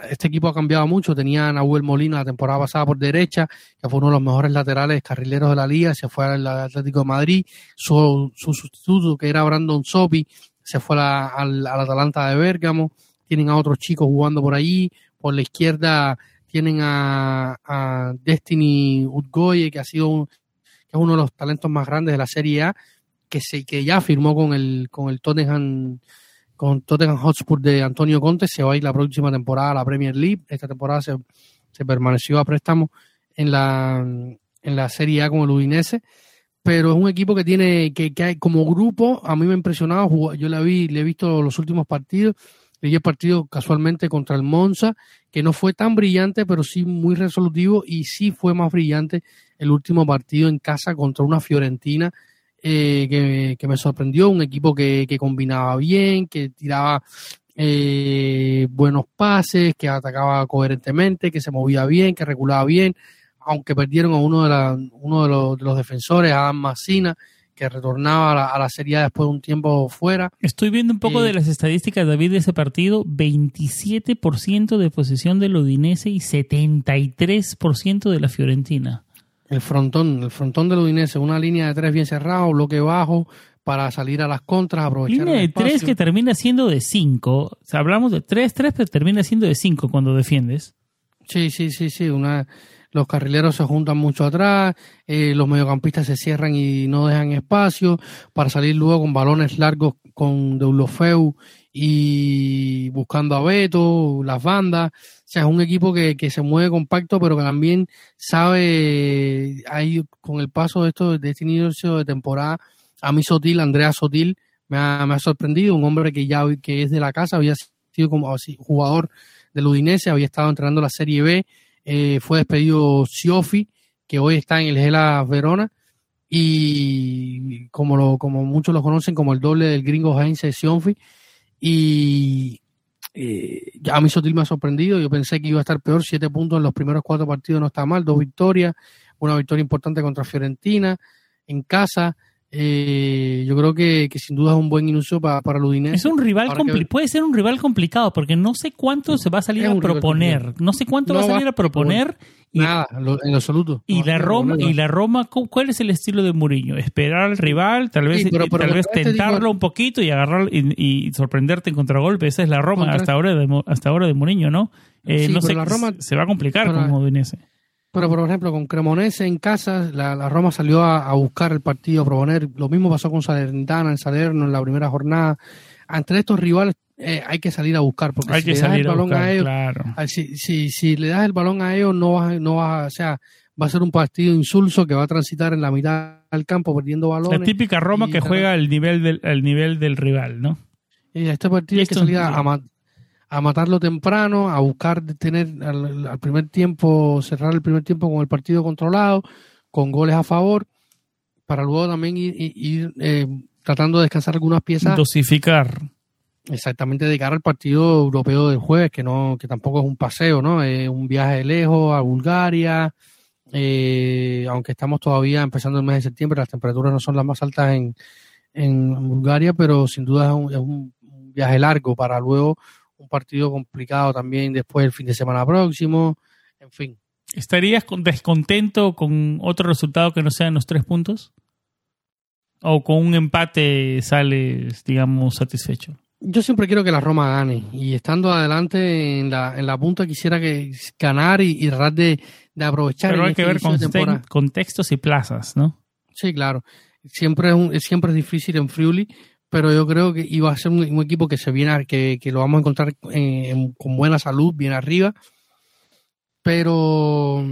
este equipo ha cambiado mucho. Tenía a Nahuel Molina la temporada pasada por derecha, que fue uno de los mejores laterales carrileros de la liga, se fue al Atlético de Madrid. Su, su sustituto, que era Brandon Sopi, se fue al, Atalanta de Bérgamo. Tienen a otros chicos jugando por ahí. Por la izquierda tienen a, Destiny Udgoye, que ha sido que es uno de los talentos más grandes de la Serie A, que se, que ya firmó con el, con el Tottenham con Tottenham Hotspur de Antonio Conte, se va a ir la próxima temporada a la Premier League. Esta temporada se, permaneció a préstamo en la, en la Serie A con el Udinese, pero es un equipo que tiene, que, que como grupo, a mí me ha impresionado, yo le, vi, le he visto los últimos partidos, le el partido casualmente contra el Monza, que no fue tan brillante, pero sí muy resolutivo, y sí fue más brillante el último partido en casa contra una Fiorentina eh, que, me sorprendió, un equipo que, combinaba bien, que tiraba eh, buenos pases, que atacaba coherentemente, que se movía bien, que regulaba bien, aunque perdieron a uno de, la, uno de, los, defensores, Adam Massina, que retornaba a la, a la, Serie A después de un tiempo fuera. Estoy viendo un poco de eh, las estadísticas, David, de ese partido. 27% de posesión del Udinese y 73% de la Fiorentina. El frontón, el frontón del Udinese, una línea de tres bien cerrado, bloque bajo, para salir a las contras, aprovechar Línea de tres que termina siendo de cinco. O sea, hablamos de tres, tres, pero termina siendo de cinco cuando defiendes. Sí, sí, sí, sí. Una, los carrileros se juntan mucho atrás, eh, los mediocampistas se cierran y no dejan espacio para salir luego con balones largos con Deulofeu y buscando a Beto, las bandas. O sea, es un equipo que, que se mueve compacto, pero que también sabe, ahí con el paso de esto, de este inicio de temporada, a mí Sotil, Andrea Sotil, me ha, me ha sorprendido, un hombre que ya que es de la casa, había sido como así, jugador del Udinese, había estado entrenando la Serie B, eh, fue despedido Siofi, que hoy está en el Gela Verona, y como lo, como muchos lo conocen como el doble del gringo Heinz Sionfi, y eh, a mí Sotil me ha sorprendido. Yo pensé que iba a estar peor. Siete puntos en los primeros cuatro partidos no está mal. Dos victorias. Una victoria importante contra Fiorentina en casa. Eh, yo creo que, sin duda es un buen inicio para, para el Es un rival puede ser un rival complicado porque no sé cuánto se va a salir a proponer. No sé cuánto va a salir a proponer Nada, en absoluto. Y la Roma, y la Roma, ¿cuál es el estilo de Mourinho? Esperar al rival, tal vez, tal vez este tentarlo un poquito y agarrar y, sorprenderte en contragolpe. Esa es la Roma hasta ahora de hasta ahora de Mourinho, ¿no? Eh, no sé, la Roma, se va a complicar con Udinese. Pero por ejemplo, con Cremonese en casa, la, Roma salió a, buscar el partido, a proponer. Lo mismo pasó con Salernitana en Salerno en la primera jornada. Entre estos rivales eh, hay que salir a buscar, porque hay si le das el balón a, ellos, si, si, le das el balón a ellos, no va, no va, o sea, va a ser un partido insulso que va a transitar en la mitad del campo perdiendo balones. La típica Roma que juega al nivel del, al nivel del rival, ¿no? Y este partido hay que salir a, a, matarlo temprano, a buscar tener al, primer tiempo, cerrar el primer tiempo con el partido controlado, con goles a favor, para luego también ir, eh, tratando de descansar algunas piezas. Dosificar Exactamente de cara al partido europeo del jueves, que no, que tampoco es un paseo, ¿no? Es un viaje de lejos a Bulgaria. Eh, aunque estamos todavía empezando el mes de septiembre, las temperaturas no son las más altas en, en Bulgaria, pero sin duda es un, viaje largo para luego un partido complicado también después del fin de semana próximo. En fin. ¿Estarías descontento con otro resultado que no sean los tres puntos? ¿O con un empate sales, digamos, satisfecho? yo siempre quiero que la Roma gane y estando adelante en la, en la punta quisiera que ganar y, tratar de, aprovechar. Pero hay que ver contextos y plazas, ¿no? Sí, claro. Siempre es, siempre es difícil en Friuli, pero yo creo que iba a ser un, equipo que se viene, que, que lo vamos a encontrar con buena salud, bien arriba. Pero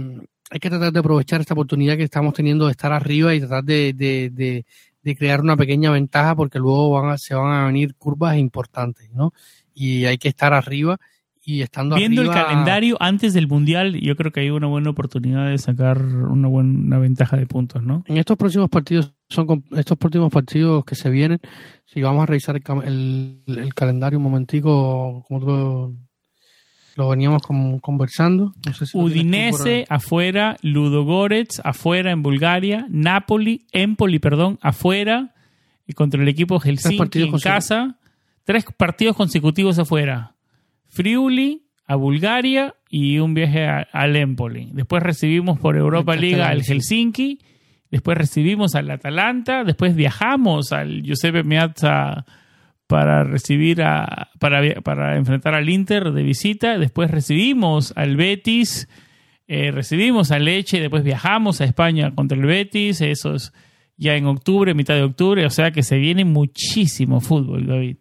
hay que tratar de aprovechar esta oportunidad que estamos teniendo de estar arriba y tratar de, de de crear una pequeña ventaja porque luego van se van a venir curvas importantes, ¿no? Y hay que estar arriba y estando Viendo el calendario antes del Mundial, yo creo que hay una buena oportunidad de sacar una buena ventaja de puntos, ¿no? En estos próximos partidos, son estos próximos partidos que se vienen, si vamos a revisar el, el, calendario un momentico, como tú lo veníamos conversando. Udinese afuera, Ludogorets afuera en Bulgaria, Napoli, Empoli, perdón, afuera y contra el equipo Helsinki en casa. Tres partidos consecutivos afuera. Friuli a Bulgaria y un viaje a- al Empoli. Después recibimos por Europa League al. Helsinki, después recibimos al Atalanta, después viajamos al Giuseppe Meazza para recibir a para, para enfrentar al Inter de visita, después recibimos al Betis, eh, recibimos al Leche, después viajamos a España contra el Betis, eso es ya en octubre, mitad de octubre, o sea que se viene muchísimo fútbol, David.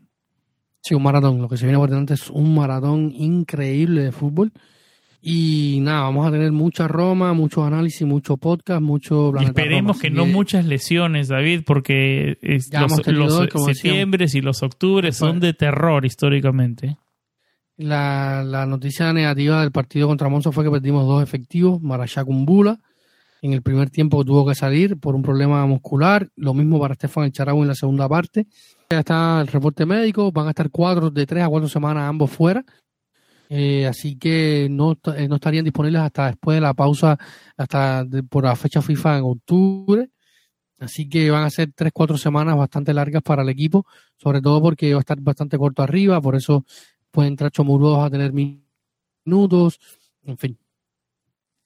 Sí, un maratón. Lo que se viene por delante es un maratón increíble de fútbol. Y nada, vamos a tener mucha Roma, mucho análisis, mucho podcast, mucho Y esperemos Roma. que no muchas lesiones, David, porque es- los, los septiembres y los octubres son de terror históricamente. La, la noticia negativa del partido contra Monza fue que perdimos dos efectivos, Marashá Kumbula, en el primer tiempo tuvo que salir por un problema muscular, lo mismo para Estefan El Charaui en la segunda parte. Ya está el reporte médico, van a estar cuatro de tres a cuatro semanas ambos fuera, Eh, así que no, eh, no estarían disponibles hasta después de la pausa, hasta por la fecha FIFA en octubre. Así que van a ser tres, cuatro semanas bastante largas para el equipo, sobre todo porque va a estar bastante corto arriba, por eso puede entrar Chomurudos a tener minutos, en fin.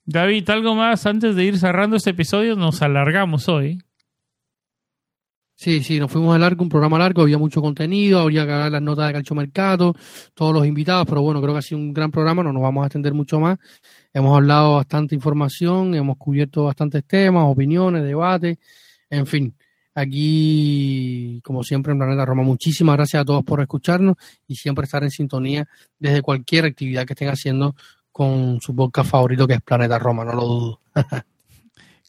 David, algo más antes de ir cerrando este episodio, nos alargamos hoy. Sí, sí, nos fuimos de largo, un programa largo, había mucho contenido, habría que dar las notas de Calcio Mercato, todos los invitados, pero bueno, creo que ha sido un gran programa, no nos vamos a extender mucho más. Hemos hablado bastante información, hemos cubierto bastantes temas, opiniones, debates, en fin. Aquí, como siempre, en Planeta Roma, muchísimas gracias a todos por escucharnos y siempre estar en sintonía desde cualquier actividad que estén haciendo con su podcast favorito que es Planeta Roma, no lo dudo.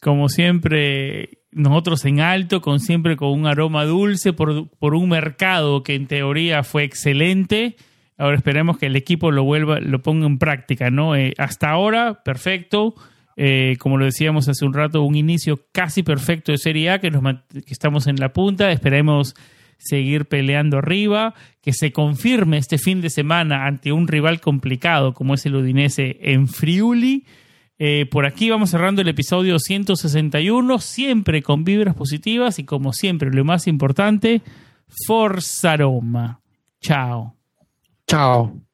Como siempre, nosotros en alto, con siempre con un aroma dulce por, por un mercado que en teoría fue excelente. Ahora esperemos que el equipo lo vuelva, lo ponga en práctica, ¿no? Eh, hasta ahora, perfecto. Eh, como lo decíamos hace un rato, un inicio casi perfecto de Serie A, que, nos, que estamos en la punta. Esperemos seguir peleando arriba, que se confirme este fin de semana ante un rival complicado como es el Udinese en Friuli. Eh, por aquí vamos cerrando el episodio 161, siempre con vibras positivas y como siempre, lo más importante, Forza Roma. Chao. Chao.